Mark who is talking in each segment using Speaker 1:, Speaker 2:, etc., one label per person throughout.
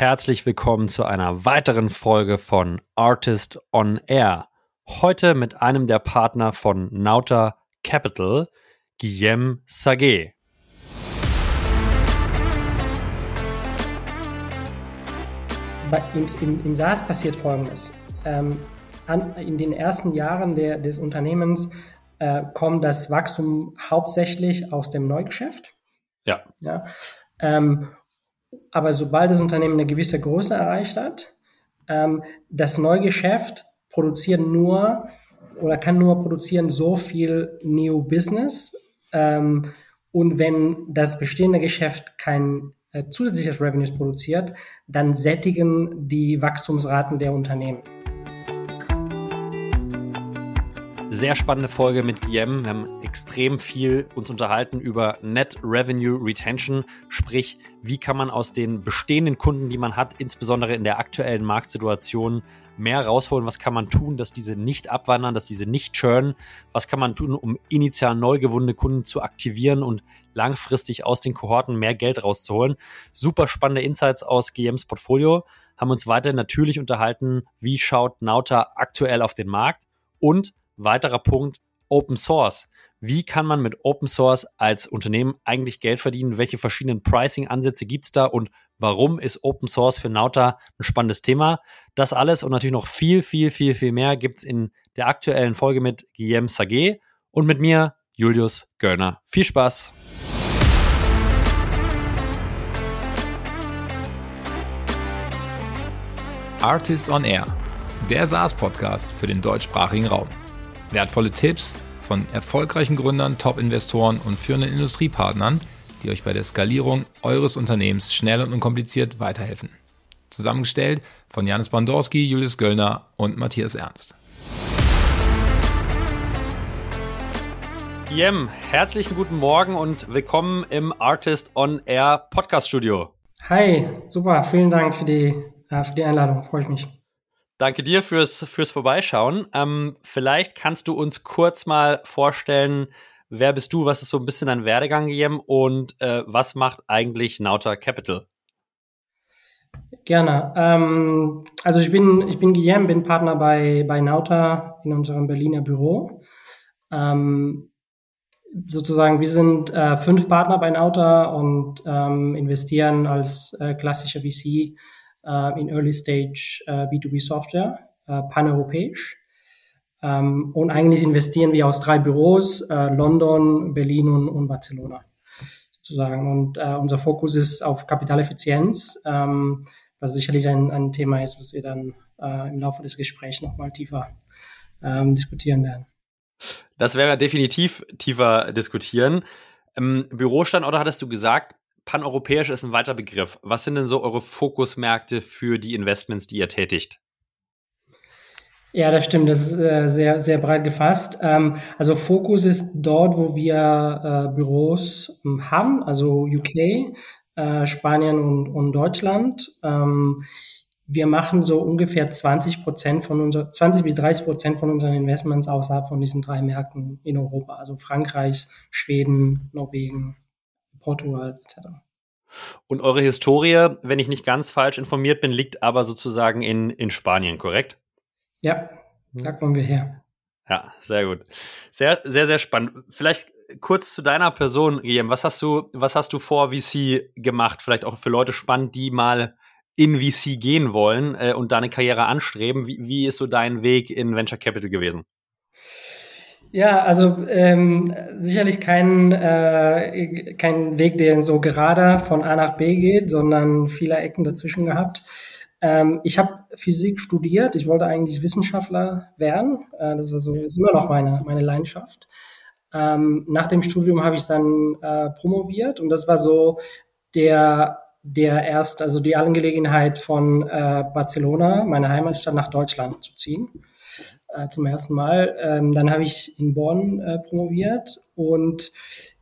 Speaker 1: herzlich willkommen zu einer weiteren Folge von Artist on Air. Heute mit einem der Partner von Nauta Capital, Guillaume Saget.
Speaker 2: Im, im, Im SaaS passiert Folgendes. Ähm, an, in den ersten Jahren der, des Unternehmens äh, kommt das Wachstum hauptsächlich aus dem Neugeschäft.
Speaker 1: Ja.
Speaker 2: ja? Ähm, aber sobald das Unternehmen eine gewisse Größe erreicht hat, ähm, das Neugeschäft produziert nur oder kann nur produzieren so viel New Business. Ähm, und wenn das bestehende Geschäft kein äh, zusätzliches Revenues produziert, dann sättigen die Wachstumsraten der Unternehmen.
Speaker 1: Sehr spannende Folge mit Guillaume. Wir haben extrem viel uns unterhalten über Net Revenue Retention, sprich, wie kann man aus den bestehenden Kunden, die man hat, insbesondere in der aktuellen Marktsituation, mehr rausholen? Was kann man tun, dass diese nicht abwandern, dass diese nicht churnen? Was kann man tun, um initial neu gewonnene Kunden zu aktivieren und langfristig aus den Kohorten mehr Geld rauszuholen? Super spannende Insights aus GMs Portfolio. Haben uns weiter natürlich unterhalten, wie schaut Nauta aktuell auf den Markt und Weiterer Punkt, Open Source. Wie kann man mit Open Source als Unternehmen eigentlich Geld verdienen? Welche verschiedenen Pricing-Ansätze gibt es da und warum ist Open Source für Nauta ein spannendes Thema? Das alles und natürlich noch viel, viel, viel, viel mehr gibt es in der aktuellen Folge mit Guillaume Saget und mit mir, Julius Göllner. Viel Spaß!
Speaker 3: Artist on Air, der SaaS-Podcast für den deutschsprachigen Raum. Wertvolle Tipps von erfolgreichen Gründern, Top-Investoren und führenden Industriepartnern, die euch bei der Skalierung eures Unternehmens schnell und unkompliziert weiterhelfen. Zusammengestellt von Janis Bandorski, Julius Göllner und Matthias Ernst.
Speaker 1: Jem, herzlichen guten Morgen und willkommen im Artist on Air Podcast Studio.
Speaker 2: Hi, super, vielen Dank für die, äh, für die Einladung, freue ich mich.
Speaker 1: Danke dir fürs, fürs Vorbeischauen. Ähm, vielleicht kannst du uns kurz mal vorstellen, wer bist du, was ist so ein bisschen dein Werdegang, Guillaume, und äh, was macht eigentlich Nauta Capital?
Speaker 2: Gerne. Ähm, also ich bin, ich bin Guillaume, bin Partner bei, bei Nauta in unserem Berliner Büro. Ähm, sozusagen, wir sind äh, fünf Partner bei Nauta und ähm, investieren als äh, klassischer VC in Early Stage äh, B2B Software, äh, paneuropäisch. Ähm, und eigentlich investieren wir aus drei Büros, London, Berlin und, und Barcelona sozusagen. Und äh, unser Fokus ist auf Kapitaleffizienz, ähm, was sicherlich ein, ein Thema ist, was wir dann äh, im Laufe des Gesprächs nochmal tiefer ähm, diskutieren werden.
Speaker 1: Das werden wir definitiv tiefer diskutieren. Im Bürostandort hattest du gesagt, paneuropäisch ist ein weiter Begriff. Was sind denn so eure Fokusmärkte für die Investments, die ihr tätigt?
Speaker 2: Ja, das stimmt. Das ist äh, sehr, sehr breit gefasst. Ähm, also Fokus ist dort, wo wir äh, Büros ähm, haben, also UK, äh, Spanien und, und Deutschland. Ähm, wir machen so ungefähr 20 Prozent von unser, 20 bis 30 Prozent von unseren Investments außerhalb von diesen drei Märkten in Europa, also Frankreich, Schweden, Norwegen, Portugal etc.
Speaker 1: Und eure Historie, wenn ich nicht ganz falsch informiert bin, liegt aber sozusagen in, in Spanien, korrekt?
Speaker 2: Ja, da kommen wir her.
Speaker 1: Ja, sehr gut. Sehr, sehr, sehr spannend. Vielleicht kurz zu deiner Person, Guillaume. Was hast du, was hast du vor VC gemacht? Vielleicht auch für Leute spannend, die mal in VC gehen wollen äh, und deine Karriere anstreben. Wie, wie ist so dein Weg in Venture Capital gewesen?
Speaker 2: Ja, also ähm, sicherlich kein, äh, kein Weg, der so gerade von A nach B geht, sondern viele Ecken dazwischen gehabt. Ähm, ich habe Physik studiert, ich wollte eigentlich Wissenschaftler werden. Äh, das war so, ist immer noch meine, meine Leidenschaft. Ähm, nach dem Studium habe ich dann äh, promoviert und das war so der der erst, also die Angelegenheit von äh, Barcelona, meiner Heimatstadt, nach Deutschland zu ziehen äh, zum ersten Mal. Ähm, dann habe ich in Bonn äh, promoviert und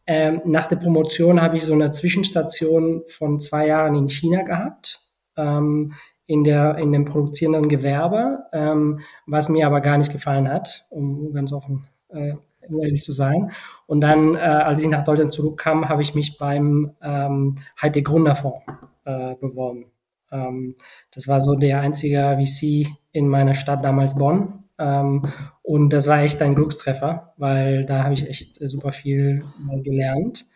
Speaker 2: ähm, nach der Promotion habe ich so eine Zwischenstation von zwei Jahren in China gehabt, ähm, in, der, in dem produzierenden Gewerbe, ähm, was mir aber gar nicht gefallen hat, um ganz offen äh, ehrlich zu sein. Und dann, äh, als ich nach Deutschland zurückkam, habe ich mich beim ähm, Hightech Gründerfonds äh, beworben. Ähm, das war so der einzige VC in meiner Stadt damals Bonn. Ähm, und das war echt ein Glückstreffer, weil da habe ich echt super viel äh, gelernt.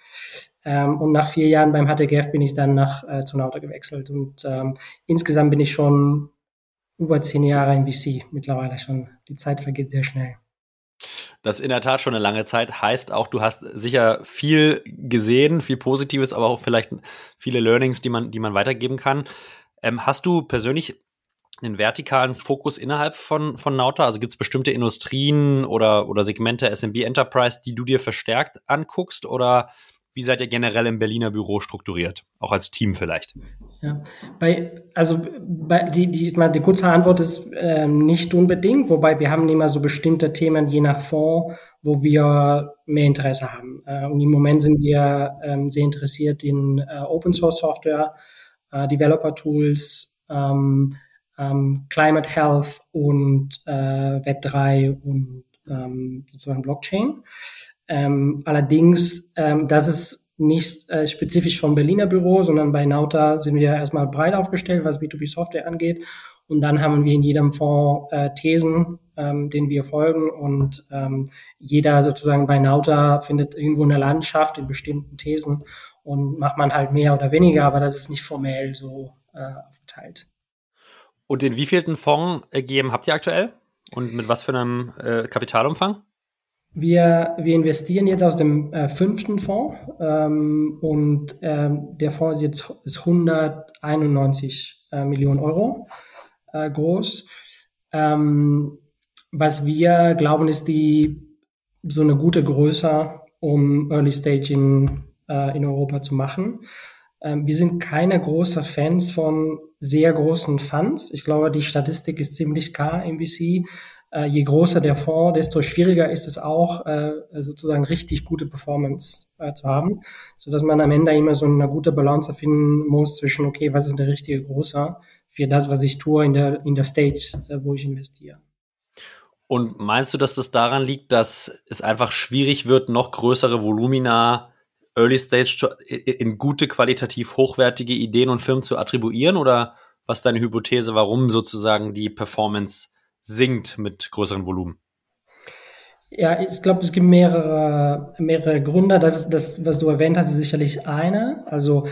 Speaker 2: Ähm, und nach vier Jahren beim HTGF bin ich dann nach äh, zu Nauta gewechselt. Und ähm, insgesamt bin ich schon über zehn Jahre im VC mittlerweile schon. Die Zeit vergeht sehr schnell.
Speaker 1: Das ist in der Tat schon eine lange Zeit. Heißt auch, du hast sicher viel gesehen, viel Positives, aber auch vielleicht viele Learnings, die man, die man weitergeben kann. Hast du persönlich einen vertikalen Fokus innerhalb von, von Nauta? Also gibt es bestimmte Industrien oder, oder Segmente SMB Enterprise, die du dir verstärkt anguckst? Oder wie seid ihr generell im Berliner Büro strukturiert? Auch als Team vielleicht?
Speaker 2: Ja, bei, also bei, die, die, die kurze Antwort ist ähm, nicht unbedingt, wobei wir haben immer so bestimmte Themen je nach Fonds, wo wir mehr Interesse haben. Äh, und im Moment sind wir ähm, sehr interessiert in äh, Open Source Software, äh, Developer Tools, ähm, ähm, Climate Health und äh, Web3 und ähm, sozusagen Blockchain. Ähm, allerdings, ähm, das ist nicht äh, spezifisch vom Berliner Büro, sondern bei Nauta sind wir erstmal breit aufgestellt, was B2B-Software angeht. Und dann haben wir in jedem Fonds äh, Thesen, ähm, denen wir folgen. Und ähm, jeder sozusagen bei Nauta findet irgendwo eine Landschaft in bestimmten Thesen und macht man halt mehr oder weniger, aber das ist nicht formell so äh, aufgeteilt.
Speaker 1: Und in wievielten Fonds ergeben habt ihr aktuell? Und mit was für einem äh, Kapitalumfang?
Speaker 2: Wir, wir investieren jetzt aus dem äh, fünften Fonds ähm, und ähm, der Fonds ist jetzt ist 191 äh, Millionen Euro äh, groß. Ähm, was wir glauben, ist die so eine gute Größe, um Early Staging äh, in Europa zu machen. Ähm, wir sind keine großen Fans von sehr großen Funds. Ich glaube, die Statistik ist ziemlich klar im VC äh, je größer der Fonds, desto schwieriger ist es auch, äh, sozusagen richtig gute Performance äh, zu haben, so dass man am Ende immer so eine gute Balance finden muss zwischen, okay, was ist der richtige Großer für das, was ich tue in der, in der Stage, wo ich investiere.
Speaker 1: Und meinst du, dass das daran liegt, dass es einfach schwierig wird, noch größere Volumina Early Stage in gute, qualitativ hochwertige Ideen und Firmen zu attribuieren? Oder was ist deine Hypothese, warum sozusagen die Performance sinkt mit größeren Volumen?
Speaker 2: Ja, ich glaube, es gibt mehrere, mehrere Gründe. Das ist das, was du erwähnt hast, ist sicherlich eine. Also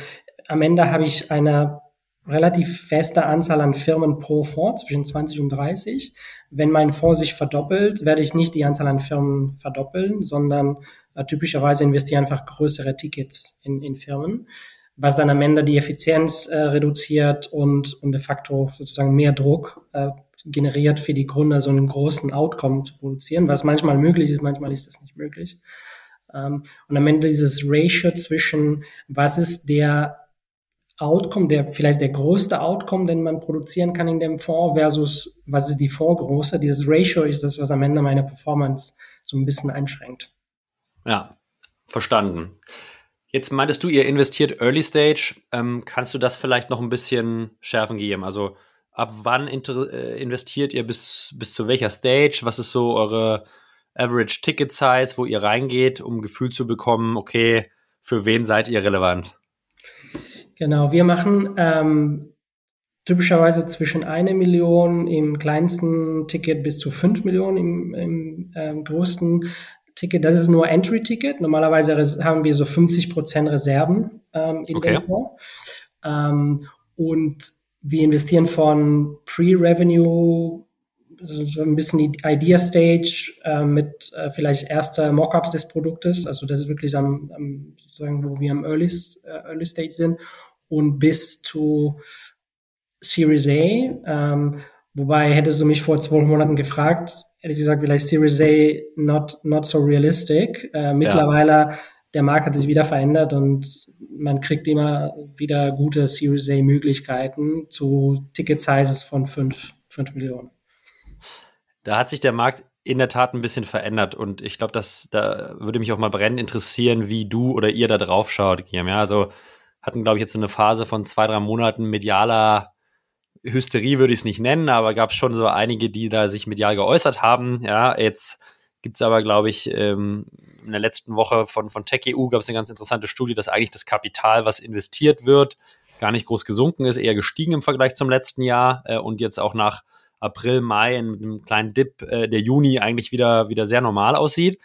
Speaker 2: am Ende habe ich eine relativ feste Anzahl an Firmen pro Fonds, zwischen 20 und 30. Wenn mein Fonds sich verdoppelt, werde ich nicht die Anzahl an Firmen verdoppeln, sondern typischerweise investiere einfach größere Tickets in, in Firmen, was dann am Ende die Effizienz äh, reduziert und, und de facto sozusagen mehr Druck äh, generiert für die Gründer so einen großen Outcome zu produzieren, was manchmal möglich ist, manchmal ist es nicht möglich. Ähm, und am Ende dieses Ratio zwischen, was ist der Outcome, der vielleicht der größte Outcome, den man produzieren kann in dem Fonds versus was ist die Fondsgröße. Dieses Ratio ist das, was am Ende meine Performance so ein bisschen einschränkt.
Speaker 1: Ja, verstanden. Jetzt meintest du, ihr investiert Early Stage. Ähm, kannst du das vielleicht noch ein bisschen schärfen geben? Also ab wann äh, investiert ihr bis, bis zu welcher Stage? Was ist so eure Average Ticket Size, wo ihr reingeht, um ein Gefühl zu bekommen, okay, für wen seid ihr relevant?
Speaker 2: Genau, wir machen ähm, typischerweise zwischen eine Million im kleinsten Ticket bis zu fünf Millionen im, im ähm, größten Ticket. Das ist nur Entry-Ticket. Normalerweise haben wir so 50 Prozent Reserven ähm, in okay. Fonds. Ähm, und wir investieren von Pre-Revenue, so ein bisschen die Idea Stage äh, mit äh, vielleicht erster Mockups des Produktes. Also das ist wirklich am, am sozusagen, wo wir am Early, äh, Early Stage sind und bis zu Series A. Ähm, wobei hättest du mich vor zwölf Monaten gefragt, hätte ich gesagt, vielleicht Series A not, not so realistic. Äh, mittlerweile ja der Markt hat sich wieder verändert und man kriegt immer wieder gute Series A Möglichkeiten zu Ticket Sizes von 5, 5 Millionen.
Speaker 1: Da hat sich der Markt in der Tat ein bisschen verändert und ich glaube, da würde mich auch mal brennend interessieren, wie du oder ihr da drauf schaut, Guillaume. Ja, also hatten, glaube ich, jetzt so eine Phase von zwei, drei Monaten medialer Hysterie würde ich es nicht nennen, aber gab es schon so einige, die da sich medial geäußert haben. Ja, jetzt gibt es aber, glaube ich, ähm, in der letzten Woche von, von TechEU gab es eine ganz interessante Studie, dass eigentlich das Kapital, was investiert wird, gar nicht groß gesunken ist, eher gestiegen im Vergleich zum letzten Jahr äh, und jetzt auch nach April, Mai in einem kleinen Dip äh, der Juni eigentlich wieder, wieder sehr normal aussieht.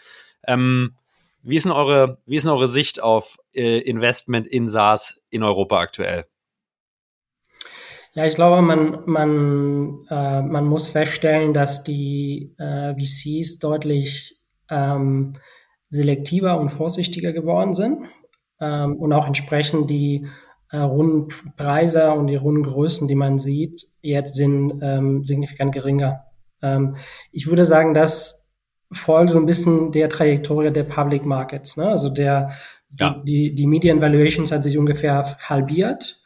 Speaker 1: Ähm, wie, ist denn eure, wie ist denn eure Sicht auf äh, Investment in SaaS in Europa aktuell?
Speaker 2: Ja, ich glaube, man, man, äh, man muss feststellen, dass die äh, VCs deutlich ähm, selektiver und vorsichtiger geworden sind ähm, und auch entsprechend die äh, Rundenpreise und die Rundengrößen, die man sieht, jetzt sind ähm, signifikant geringer. Ähm, ich würde sagen, das folgt so ein bisschen der Trajektorie der Public Markets. Ne? Also der, ja. die, die, die Median Valuations hat sich ungefähr halbiert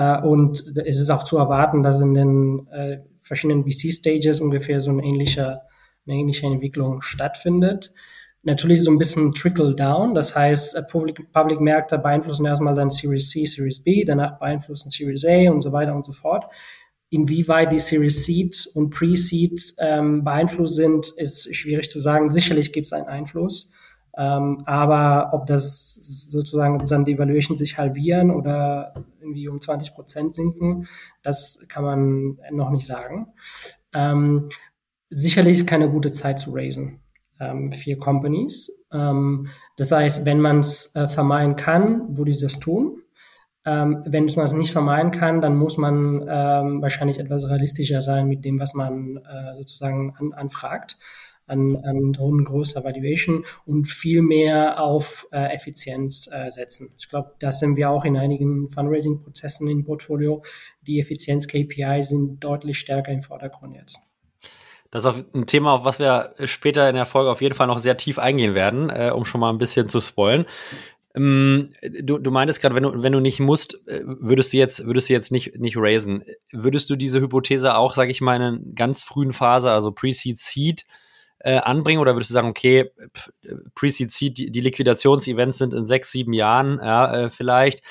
Speaker 2: und es ist auch zu erwarten, dass in den äh, verschiedenen VC-Stages ungefähr so eine ähnliche, eine ähnliche Entwicklung stattfindet. Natürlich so ein bisschen Trickle-Down, das heißt, äh, Public-Märkte beeinflussen erstmal dann Series C, Series B, danach beeinflussen Series A und so weiter und so fort. Inwieweit die Series Seed und Pre-Seed ähm, beeinflusst sind, ist schwierig zu sagen. Sicherlich gibt es einen Einfluss. Ähm, aber ob das sozusagen, ob dann die Evaluation sich halbieren oder irgendwie um 20 Prozent sinken, das kann man noch nicht sagen. Ähm, sicherlich keine gute Zeit zu raisen ähm, für Companies. Ähm, das heißt, wenn man es äh, vermeiden kann, würde ich das tun. Ähm, wenn man es nicht vermeiden kann, dann muss man ähm, wahrscheinlich etwas realistischer sein mit dem, was man äh, sozusagen an, anfragt an, an hohen größer Valuation und viel mehr auf äh, Effizienz äh, setzen. Ich glaube, da sind wir auch in einigen Fundraising-Prozessen im Portfolio. Die Effizienz-KPI sind deutlich stärker im Vordergrund jetzt.
Speaker 1: Das ist ein Thema, auf was wir später in der Folge auf jeden Fall noch sehr tief eingehen werden, äh, um schon mal ein bisschen zu spoilen. Ähm, du, du meintest gerade, wenn du, wenn du nicht musst, äh, würdest du jetzt, würdest du jetzt nicht, nicht raisen. Würdest du diese Hypothese auch, sage ich mal, in einer ganz frühen Phase, also Pre-Seed, Seed, äh, anbringen? Oder würdest du sagen, okay, Pre-Seed, Seed, die, die Liquidationsevents sind in sechs, sieben Jahren ja, äh, vielleicht.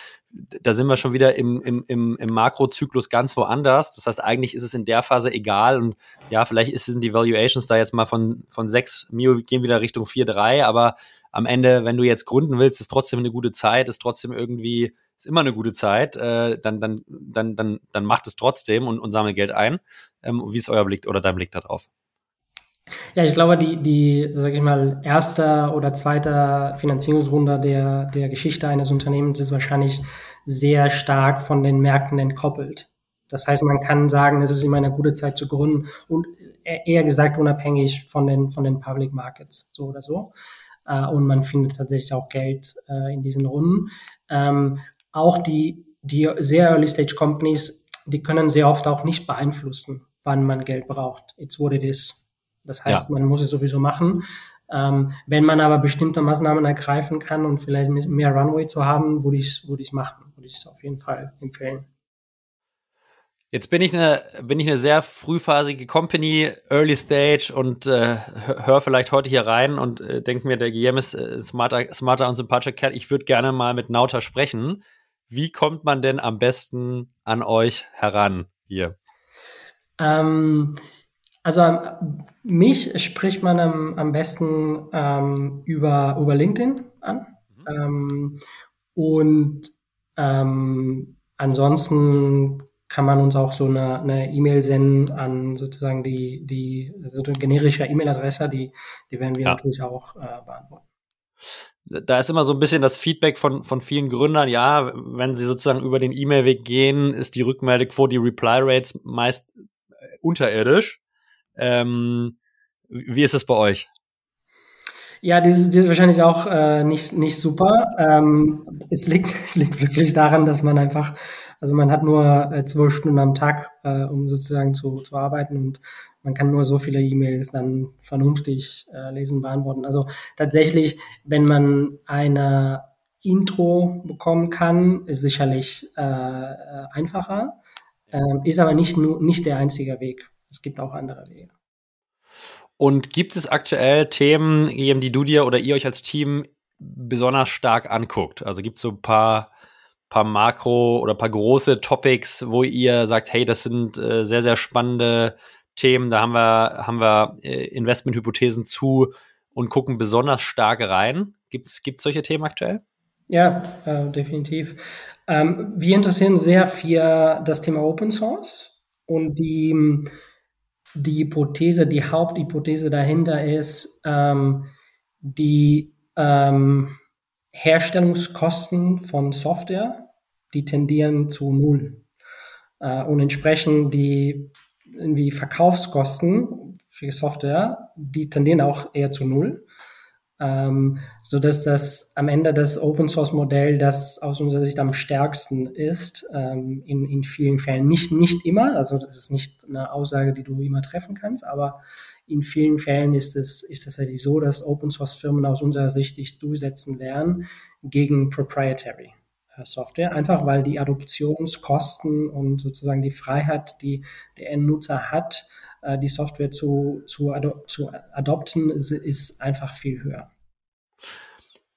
Speaker 1: Da sind wir schon wieder im, im, im, im Makrozyklus ganz woanders. Das heißt, eigentlich ist es in der Phase egal. Und ja, vielleicht sind die Valuations da jetzt mal von, von 6 Mio gehen wieder Richtung 4, 3. Aber am Ende, wenn du jetzt gründen willst, ist trotzdem eine gute Zeit, ist trotzdem irgendwie, ist immer eine gute Zeit, äh, dann, dann, dann, dann, dann macht es trotzdem und, und sammelt Geld ein. Ähm, wie ist euer Blick oder dein Blick darauf?
Speaker 2: Ja, ich glaube, die, die, sag ich mal, erste oder zweite Finanzierungsrunde der, der Geschichte eines Unternehmens ist wahrscheinlich sehr stark von den Märkten entkoppelt. Das heißt, man kann sagen, es ist immer eine gute Zeit zu gründen und eher gesagt unabhängig von den, von den Public Markets, so oder so. Äh, und man findet tatsächlich auch Geld äh, in diesen Runden. Ähm, auch die, die sehr Early Stage Companies, die können sehr oft auch nicht beeinflussen, wann man Geld braucht. It's what it. Das heißt, ja. man muss es sowieso machen. Ähm, wenn man aber bestimmte Maßnahmen ergreifen kann und vielleicht mehr Runway zu haben, würde ich es würde machen, würde ich es auf jeden Fall empfehlen.
Speaker 1: Jetzt bin ich eine bin ich eine sehr frühphasige Company, Early Stage und äh, höre vielleicht heute hier rein und äh, denke mir, der GM ist äh, smarter, smarter und sympathischer Kerl. Ich würde gerne mal mit Nauta sprechen. Wie kommt man denn am besten an euch heran hier?
Speaker 2: Ähm, also mich spricht man am, am besten ähm, über, über LinkedIn an. Mhm. Ähm, und ähm, ansonsten kann man uns auch so eine E-Mail e senden an sozusagen die, die so eine generische E-Mail-Adresse, die, die werden wir ja. natürlich auch äh, beantworten.
Speaker 1: Da ist immer so ein bisschen das Feedback von, von vielen Gründern, ja, wenn sie sozusagen über den E-Mail-Weg gehen, ist die Rückmeldequote, die Reply-Rates meist unterirdisch. Ähm, wie ist es bei euch?
Speaker 2: Ja, das ist, das ist wahrscheinlich auch äh, nicht, nicht super. Ähm, es, liegt, es liegt wirklich daran, dass man einfach, also man hat nur äh, zwölf Stunden am Tag, äh, um sozusagen zu, zu arbeiten und man kann nur so viele E-Mails dann vernünftig äh, lesen, beantworten. Also tatsächlich, wenn man eine Intro bekommen kann, ist sicherlich äh, äh einfacher, ähm, ist aber nicht, nur, nicht der einzige Weg. Es gibt auch andere Wege.
Speaker 1: Und gibt es aktuell Themen, die du dir oder ihr euch als Team besonders stark anguckt? Also gibt es so ein paar, paar Makro- oder paar große Topics, wo ihr sagt, hey, das sind äh, sehr, sehr spannende Themen, da haben wir, haben wir äh, Investmenthypothesen zu und gucken besonders stark rein. Gibt es solche Themen aktuell?
Speaker 2: Ja, äh, definitiv. Ähm, wir interessieren sehr für das Thema Open Source und die, die Hypothese, die Haupthypothese dahinter ist, ähm, die ähm, Herstellungskosten von Software, die tendieren zu null. Äh, und entsprechend die irgendwie Verkaufskosten für Software, die tendieren auch eher zu null ähm, so dass das am Ende das Open Source Modell, das aus unserer Sicht am stärksten ist, ähm, in, in vielen Fällen. Nicht, nicht immer, also das ist nicht eine Aussage, die du immer treffen kannst, aber in vielen Fällen ist es, ist es halt so, dass Open Source Firmen aus unserer Sicht sich durchsetzen werden gegen Proprietary. Äh, Software, einfach weil die Adoptionskosten und sozusagen die Freiheit, die der Endnutzer hat, äh, die Software zu, zu, ado zu adopten, ist, ist einfach viel höher.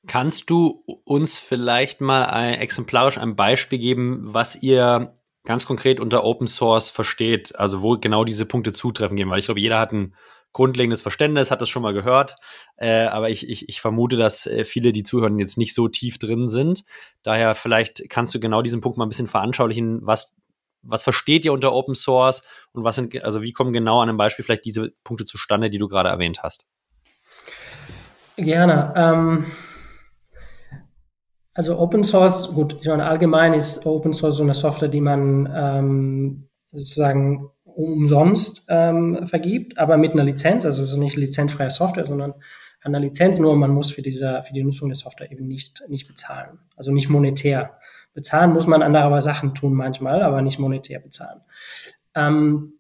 Speaker 1: Kannst du uns vielleicht mal ein, exemplarisch ein Beispiel geben, was ihr ganz konkret unter Open Source versteht? Also wo genau diese Punkte zutreffen gehen? Weil ich glaube, jeder hat ein grundlegendes Verständnis, hat das schon mal gehört. Äh, aber ich, ich, ich vermute, dass äh, viele, die zuhören, jetzt nicht so tief drin sind. Daher vielleicht kannst du genau diesen Punkt mal ein bisschen veranschaulichen, was was versteht ihr unter Open Source und was sind, also wie kommen genau an einem Beispiel vielleicht diese Punkte zustande, die du gerade erwähnt hast?
Speaker 2: Gerne. Ähm, also Open Source, gut, ich meine, allgemein ist Open Source so eine Software, die man ähm, sozusagen umsonst ähm, vergibt, aber mit einer Lizenz, also es ist nicht lizenzfreie Software, sondern eine Lizenz, nur man muss für diese, für die Nutzung der Software eben nicht, nicht bezahlen. Also nicht monetär. Bezahlen muss man andere Sachen tun manchmal, aber nicht monetär bezahlen. Ähm,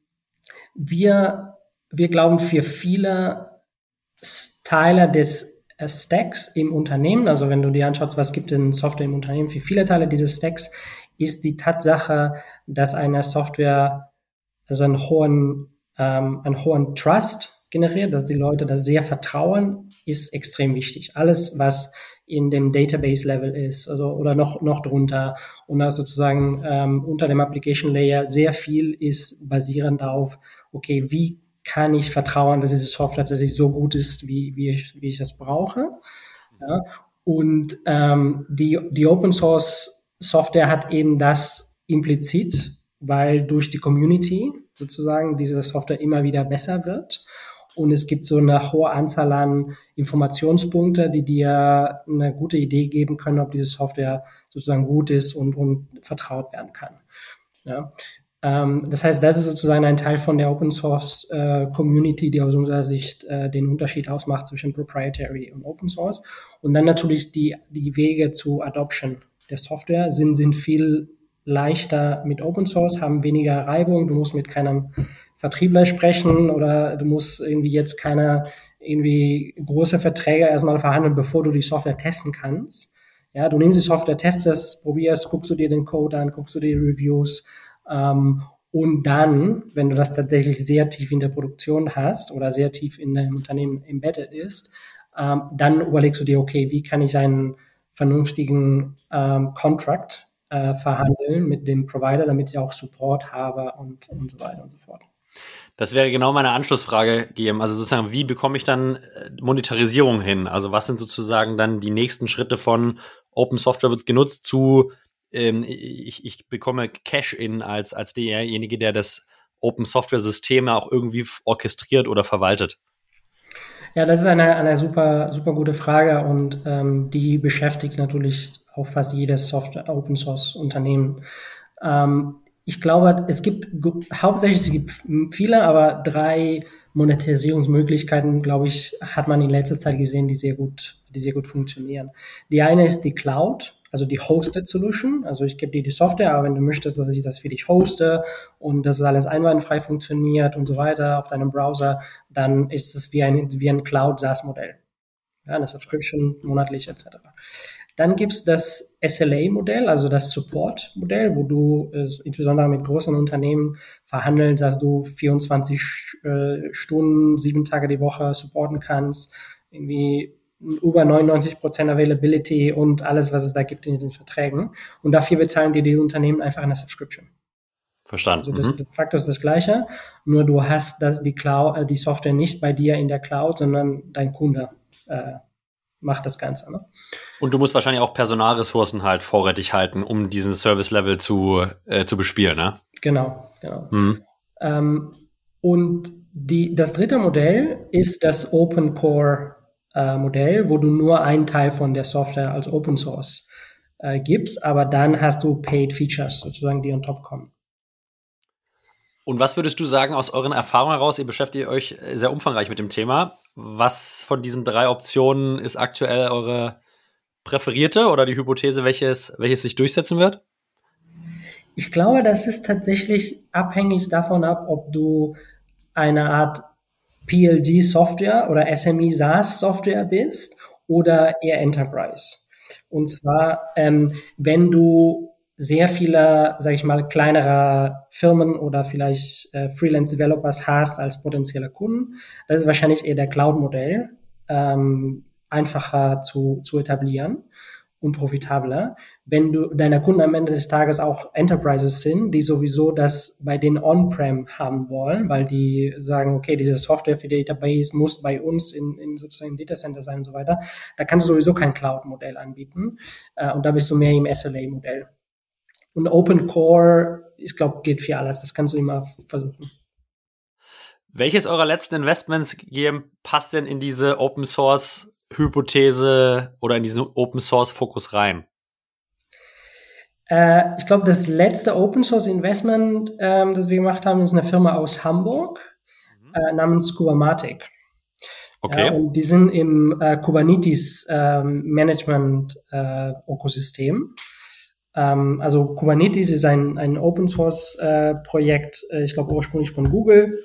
Speaker 2: wir, wir glauben für viele Teile des Stacks im Unternehmen, also wenn du dir anschaust, was gibt denn Software im Unternehmen, für viele Teile dieses Stacks ist die Tatsache, dass eine Software also einen hohen, ähm, einen hohen Trust generiert, dass die Leute da sehr vertrauen, ist extrem wichtig. Alles, was in dem Database-Level ist, also oder noch noch drunter und da sozusagen ähm, unter dem Application Layer sehr viel ist basierend auf, okay, wie kann ich vertrauen, dass diese Software tatsächlich so gut ist, wie, wie, ich, wie ich das brauche. Ja? Und ähm, die, die Open Source Software hat eben das implizit, weil durch die Community sozusagen diese Software immer wieder besser wird und es gibt so eine hohe Anzahl an Informationspunkte, die dir eine gute Idee geben können, ob diese Software sozusagen gut ist und, und vertraut werden kann. Ja. Ähm, das heißt, das ist sozusagen ein Teil von der Open Source äh, Community, die aus unserer Sicht äh, den Unterschied ausmacht zwischen Proprietary und Open Source. Und dann natürlich die, die Wege zu Adoption der Software sind, sind viel leichter mit Open Source, haben weniger Reibung. Du musst mit keinem Vertriebler sprechen oder du musst irgendwie jetzt keine irgendwie große Verträge erstmal verhandeln, bevor du die Software testen kannst. Ja, du nimmst die Software, testest es, probierst, guckst du dir den Code an, guckst du dir die Reviews ähm, und dann, wenn du das tatsächlich sehr tief in der Produktion hast oder sehr tief in deinem Unternehmen embedded ist, ähm, dann überlegst du dir, okay, wie kann ich einen vernünftigen ähm, Contract äh, verhandeln mit dem Provider, damit ich auch Support habe und, und so weiter und so fort.
Speaker 1: Das wäre genau meine Anschlussfrage, Guillaume. Also sozusagen, wie bekomme ich dann äh, Monetarisierung hin? Also was sind sozusagen dann die nächsten Schritte von Open Software wird genutzt zu ähm, ich, ich bekomme Cash-In als, als derjenige, der das Open Software Systeme auch irgendwie orchestriert oder verwaltet?
Speaker 2: Ja, das ist eine, eine super, super gute Frage und ähm, die beschäftigt natürlich auch fast jedes Software Open Source Unternehmen. Ähm, ich glaube, es gibt hauptsächlich es gibt viele, aber drei Monetarisierungsmöglichkeiten, glaube ich, hat man in letzter Zeit gesehen, die sehr gut, die sehr gut funktionieren. Die eine ist die Cloud, also die Hosted Solution. Also ich gebe dir die Software, aber wenn du möchtest, dass ich das für dich hoste und dass es alles einwandfrei funktioniert und so weiter auf deinem Browser, dann ist es wie ein, wie ein Cloud SaaS Modell. Ja, eine Subscription monatlich etc. Dann gibt's das SLA-Modell, also das Support-Modell, wo du äh, insbesondere mit großen Unternehmen verhandelst, dass du 24 äh, Stunden, sieben Tage die Woche supporten kannst, irgendwie über 99 Prozent Availability und alles, was es da gibt in den Verträgen. Und dafür bezahlen dir die Unternehmen einfach eine Subscription.
Speaker 1: Verstanden.
Speaker 2: Also das, mhm. Faktor ist das gleiche, nur du hast das, die Cloud, äh, die Software nicht bei dir in der Cloud, sondern dein Kunde äh, macht das Ganze. Ne?
Speaker 1: Und du musst wahrscheinlich auch Personalressourcen halt vorrätig halten, um diesen Service-Level zu, äh, zu bespielen, ne?
Speaker 2: Genau, genau. Mhm. Ähm, und die, das dritte Modell ist das Open Core äh, Modell, wo du nur einen Teil von der Software als Open Source äh, gibst, aber dann hast du Paid Features sozusagen, die on top kommen.
Speaker 1: Und was würdest du sagen aus euren Erfahrungen heraus? Ihr beschäftigt euch sehr umfangreich mit dem Thema. Was von diesen drei Optionen ist aktuell eure präferierte oder die Hypothese, welches, welches sich durchsetzen wird?
Speaker 2: Ich glaube, das ist tatsächlich abhängig davon ab, ob du eine Art PLG-Software oder SME SaaS-Software bist oder eher Enterprise. Und zwar, ähm, wenn du sehr viele, sage ich mal, kleinere Firmen oder vielleicht äh, Freelance-Developers hast als potenzielle Kunden, das ist wahrscheinlich eher der Cloud-Modell ähm, einfacher zu, zu etablieren und profitabler. Wenn du deine Kunden am Ende des Tages auch Enterprises sind, die sowieso das bei den On-Prem haben wollen, weil die sagen, okay, diese Software für Database muss bei uns in, in sozusagen Data Center sein und so weiter, da kannst du sowieso kein Cloud-Modell anbieten äh, und da bist du mehr im SLA-Modell. Und Open Core, ich glaube, geht für alles. Das kannst du immer versuchen.
Speaker 1: Welches eurer letzten Investments, passt denn in diese Open Source Hypothese oder in diesen Open Source Fokus rein?
Speaker 2: Äh, ich glaube, das letzte Open Source Investment, ähm, das wir gemacht haben, ist eine Firma aus Hamburg mhm. äh, namens Kubamatic. Okay. Ja, und die sind im äh, Kubernetes ähm, Management äh, Ökosystem. Ähm, also Kubernetes ist ein, ein Open Source äh, Projekt, äh, ich glaube ursprünglich von Google,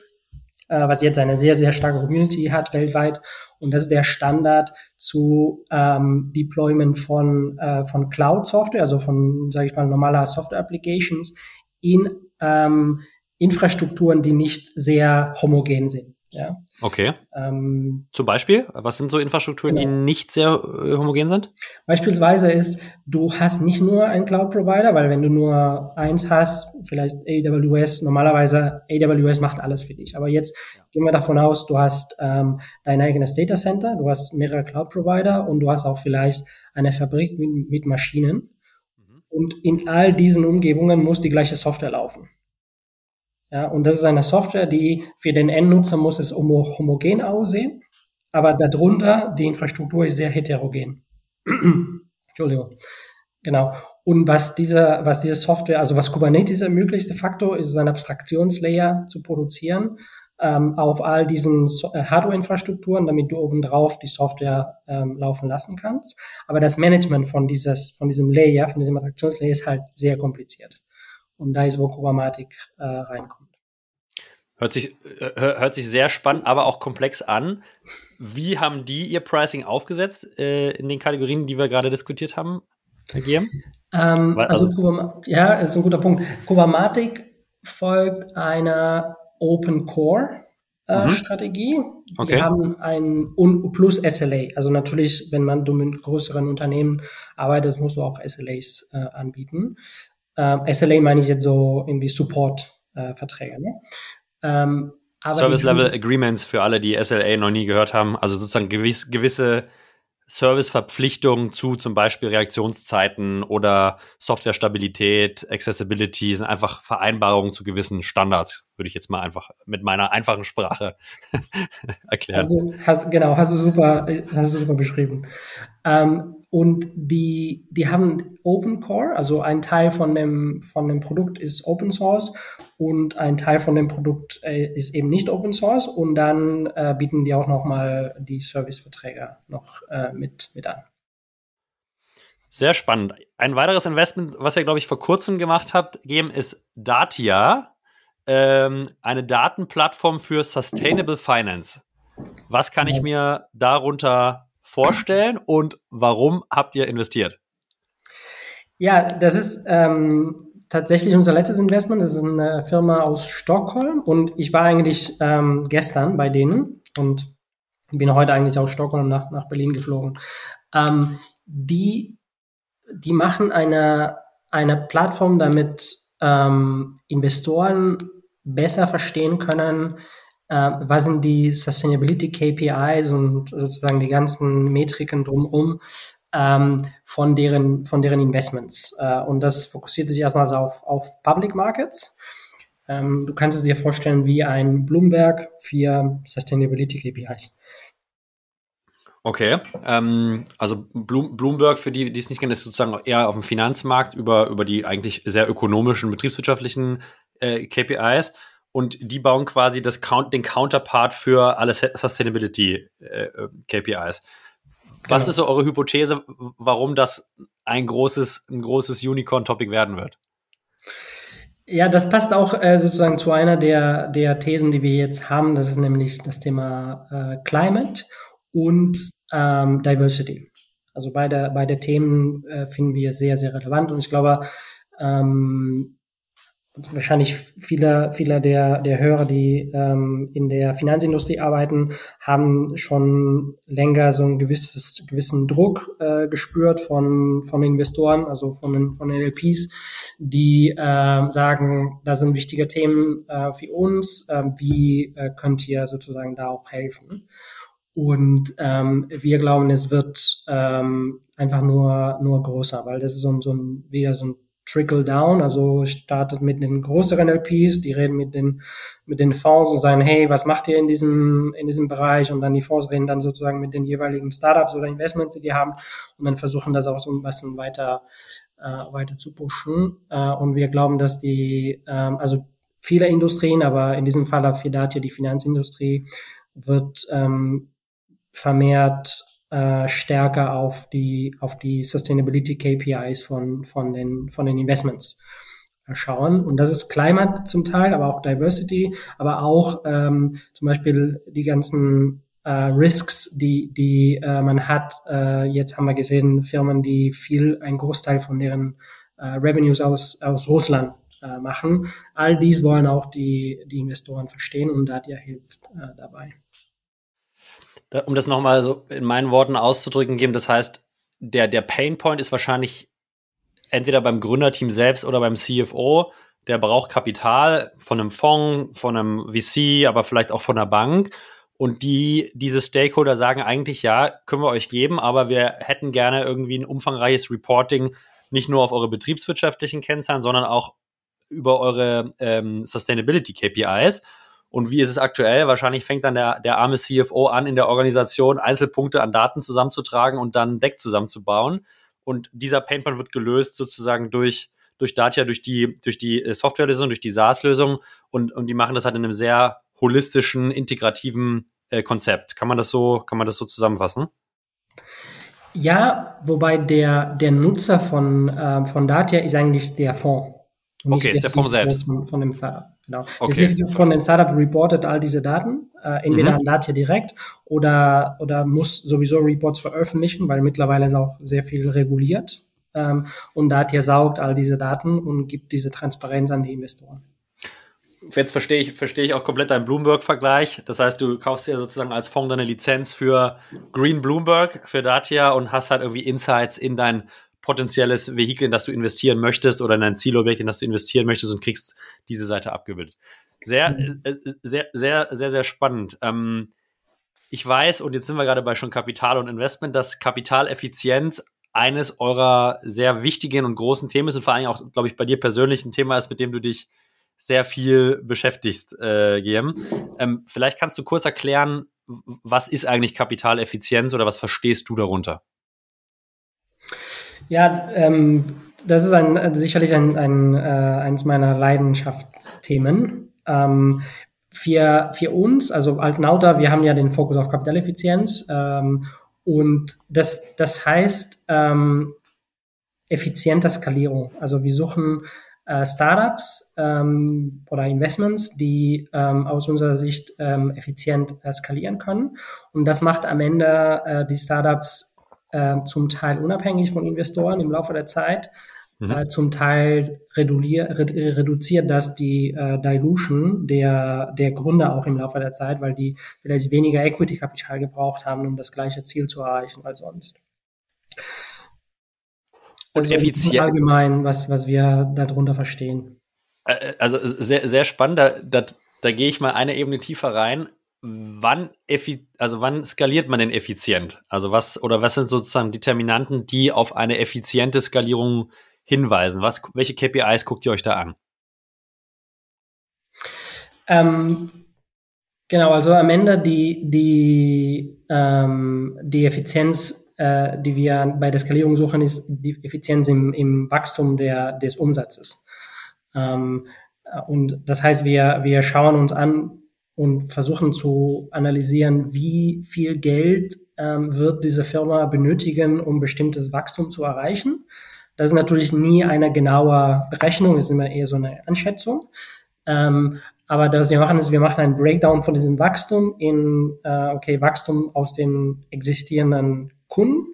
Speaker 2: äh, was jetzt eine sehr, sehr starke Community hat weltweit. Und das ist der Standard zu ähm, Deployment von, äh, von Cloud-Software, also von, sage ich mal, normaler Software-Applications in ähm, Infrastrukturen, die nicht sehr homogen sind. Ja.
Speaker 1: Okay. Ähm, Zum Beispiel, was sind so Infrastrukturen, genau. die nicht sehr äh, homogen sind?
Speaker 2: Beispielsweise ist, du hast nicht nur einen Cloud-Provider, weil wenn du nur eins hast, vielleicht AWS, normalerweise AWS macht alles für dich. Aber jetzt gehen wir davon aus, du hast ähm, dein eigenes Data Center, du hast mehrere Cloud-Provider und du hast auch vielleicht eine Fabrik mit, mit Maschinen. Mhm. Und in all diesen Umgebungen muss die gleiche Software laufen. Ja, und das ist eine Software, die für den Endnutzer muss es homogen aussehen, aber darunter die Infrastruktur ist sehr heterogen. Entschuldigung. Genau. Und was diese, was diese Software, also was Kubernetes ermöglicht, de facto, ist ein Abstraktionslayer zu produzieren ähm, auf all diesen so äh, Hardware-Infrastrukturen, damit du obendrauf die Software ähm, laufen lassen kannst. Aber das Management von dieses, von diesem Layer, von diesem Abstraktionslayer ist halt sehr kompliziert. Und da ist, wo Programmatik äh, reinkommt.
Speaker 1: Hört sich, äh, hört sich sehr spannend, aber auch komplex an. Wie haben die ihr Pricing aufgesetzt äh, in den Kategorien, die wir gerade diskutiert haben, Herr Giem?
Speaker 2: Ähm, also, also ja, ist ein guter Punkt. Programmatik folgt einer Open Core äh, mhm. Strategie. Okay. Die haben ein Un plus SLA. Also natürlich, wenn man mit größeren Unternehmen arbeitest, musst du auch SLAs äh, anbieten. Ähm, SLA meine ich jetzt so irgendwie Support-Verträge. Äh, ne?
Speaker 1: Ähm, Service Level Agreements für alle, die SLA noch nie gehört haben, also sozusagen gewiss, gewisse Serviceverpflichtungen zu zum Beispiel Reaktionszeiten oder Softwarestabilität, Accessibility sind einfach Vereinbarungen zu gewissen Standards, würde ich jetzt mal einfach mit meiner einfachen Sprache erklären.
Speaker 2: Also, hast, genau, hast du super, hast du super beschrieben. Ähm, und die, die haben Open Core, also ein Teil von dem, von dem Produkt ist Open Source und ein Teil von dem Produkt äh, ist eben nicht Open Source und dann äh, bieten die auch nochmal die Serviceverträge noch äh, mit, mit an.
Speaker 1: Sehr spannend. Ein weiteres Investment, was ihr, glaube ich, vor kurzem gemacht habt, gegeben, ist Datia, ähm, eine Datenplattform für Sustainable Finance. Was kann ich mir darunter vorstellen und warum habt ihr investiert?
Speaker 2: Ja, das ist ähm, tatsächlich unser letztes Investment. Das ist eine Firma aus Stockholm und ich war eigentlich ähm, gestern bei denen und bin heute eigentlich aus Stockholm nach, nach Berlin geflogen. Ähm, die, die machen eine, eine Plattform, damit ähm, Investoren besser verstehen können, äh, was sind die Sustainability KPIs und sozusagen die ganzen Metriken drumherum ähm, von, deren, von deren Investments. Äh, und das fokussiert sich erstmal auf, auf Public Markets. Ähm, du kannst es dir vorstellen wie ein Bloomberg für Sustainability KPIs.
Speaker 1: Okay, ähm, also Bloomberg, für die, die es nicht kennen, ist sozusagen eher auf dem Finanzmarkt über, über die eigentlich sehr ökonomischen, betriebswirtschaftlichen äh, KPIs und die bauen quasi das Count, den Counterpart für alle Sustainability äh, äh KPIs. Was genau. ist so eure Hypothese, warum das ein großes, ein großes Unicorn-Topic werden wird?
Speaker 2: Ja, das passt auch äh, sozusagen zu einer der, der Thesen, die wir jetzt haben. Das ist nämlich das Thema äh, Climate und ähm, Diversity. Also beide, beide Themen äh, finden wir sehr, sehr relevant. Und ich glaube, ähm, wahrscheinlich viele, viele der, der Hörer, die ähm, in der Finanzindustrie arbeiten, haben schon länger so einen gewisses, gewissen Druck äh, gespürt von, von Investoren, also von den, von den LPs, die äh, sagen, da sind wichtige Themen äh, für uns, äh, wie äh, könnt ihr sozusagen da auch helfen? Und ähm, wir glauben, es wird ähm, einfach nur, nur größer, weil das ist so, so ein, wieder so ein Trickle Down, also startet mit den größeren LPs, die reden mit den, mit den Fonds und sagen, hey, was macht ihr in diesem, in diesem Bereich? Und dann die Fonds reden dann sozusagen mit den jeweiligen Startups oder Investments, die die haben und dann versuchen das auch so ein bisschen weiter, äh, weiter zu pushen. Äh, und wir glauben, dass die, ähm, also viele Industrien, aber in diesem Fall für Datia die Finanzindustrie, wird ähm, vermehrt äh, stärker auf die, auf die Sustainability KPIs von, von, den, von den Investments schauen. Und das ist Climate zum Teil, aber auch Diversity, aber auch ähm, zum Beispiel die ganzen äh, Risks, die, die äh, man hat. Äh, jetzt haben wir gesehen, Firmen, die viel, ein Großteil von deren äh, Revenues aus, aus Russland äh, machen. All dies wollen auch die, die Investoren verstehen und Datia hilft äh, dabei
Speaker 1: um das nochmal so in meinen Worten auszudrücken, geben, das heißt, der, der Painpoint ist wahrscheinlich entweder beim Gründerteam selbst oder beim CFO, der braucht Kapital von einem Fonds, von einem VC, aber vielleicht auch von einer Bank. Und die, diese Stakeholder sagen eigentlich, ja, können wir euch geben, aber wir hätten gerne irgendwie ein umfangreiches Reporting, nicht nur auf eure betriebswirtschaftlichen Kennzahlen, sondern auch über eure ähm, Sustainability KPIs. Und wie ist es aktuell? Wahrscheinlich fängt dann der, der arme CFO an, in der Organisation Einzelpunkte an Daten zusammenzutragen und dann ein Deck zusammenzubauen. Und dieser Painpoint wird gelöst sozusagen durch, durch Datia, durch die, durch die äh, Softwarelösung, durch die SaaS-Lösung. Und, und die machen das halt in einem sehr holistischen, integrativen äh, Konzept. Kann man das so, kann man das so zusammenfassen?
Speaker 2: Ja, wobei der, der Nutzer von, äh, von Datia ist eigentlich der Fonds.
Speaker 1: Okay, ist der Fonds selbst.
Speaker 2: Von, von dem Startup. Genau. Okay. Das von den Startup reportet all diese Daten, äh, entweder mhm. an Datia direkt oder, oder muss sowieso Reports veröffentlichen, weil mittlerweile ist auch sehr viel reguliert. Ähm, und Datia saugt all diese Daten und gibt diese Transparenz an die Investoren.
Speaker 1: Jetzt verstehe ich, verstehe ich auch komplett deinen Bloomberg-Vergleich. Das heißt, du kaufst ja sozusagen als Fonds deine Lizenz für Green Bloomberg, für Datia und hast halt irgendwie Insights in dein potenzielles Vehikel, in das du investieren möchtest oder in ein Zielobjekt, in das du investieren möchtest und kriegst diese Seite abgebildet. Sehr, mhm. äh, sehr, sehr, sehr, sehr spannend. Ähm, ich weiß, und jetzt sind wir gerade bei schon Kapital und Investment, dass Kapitaleffizienz eines eurer sehr wichtigen und großen Themen ist und vor allem auch, glaube ich, bei dir persönlich ein Thema ist, mit dem du dich sehr viel beschäftigst, äh, Guillaume. Ähm, vielleicht kannst du kurz erklären, was ist eigentlich Kapitaleffizienz oder was verstehst du darunter?
Speaker 2: Ja, ähm, das ist ein, sicherlich ein, ein, äh, eines meiner Leidenschaftsthemen. Ähm, für, für uns, also Altnauta, wir haben ja den Fokus auf Kapitaleffizienz ähm, und das, das heißt ähm, effizienter Skalierung. Also wir suchen äh, Startups ähm, oder Investments, die ähm, aus unserer Sicht ähm, effizient äh, skalieren können. Und das macht am Ende äh, die Startups äh, zum Teil unabhängig von Investoren im Laufe der Zeit. Mhm. Äh, zum Teil reduziert das die äh, Dilution der, der Gründer auch im Laufe der Zeit, weil die vielleicht weniger Equity-Kapital gebraucht haben, um das gleiche Ziel zu erreichen als sonst. Und also effizient. Allgemein, was, was wir darunter verstehen.
Speaker 1: Also sehr, sehr spannend. Das da gehe ich mal eine Ebene tiefer rein. Wann, also wann skaliert man denn effizient? Also was, oder was sind sozusagen Determinanten, die auf eine effiziente Skalierung hinweisen? Was, welche KPIs guckt ihr euch da an?
Speaker 2: Ähm, genau, also am Ende die, die, ähm, die Effizienz, äh, die wir bei der Skalierung suchen, ist die Effizienz im, im Wachstum der, des Umsatzes. Ähm, und das heißt, wir, wir schauen uns an und versuchen zu analysieren, wie viel Geld ähm, wird diese Firma benötigen, um bestimmtes Wachstum zu erreichen. Das ist natürlich nie eine genaue Berechnung, ist immer eher so eine Einschätzung. Ähm, aber das wir machen ist, wir machen einen Breakdown von diesem Wachstum in, äh, okay, Wachstum aus den existierenden Kunden,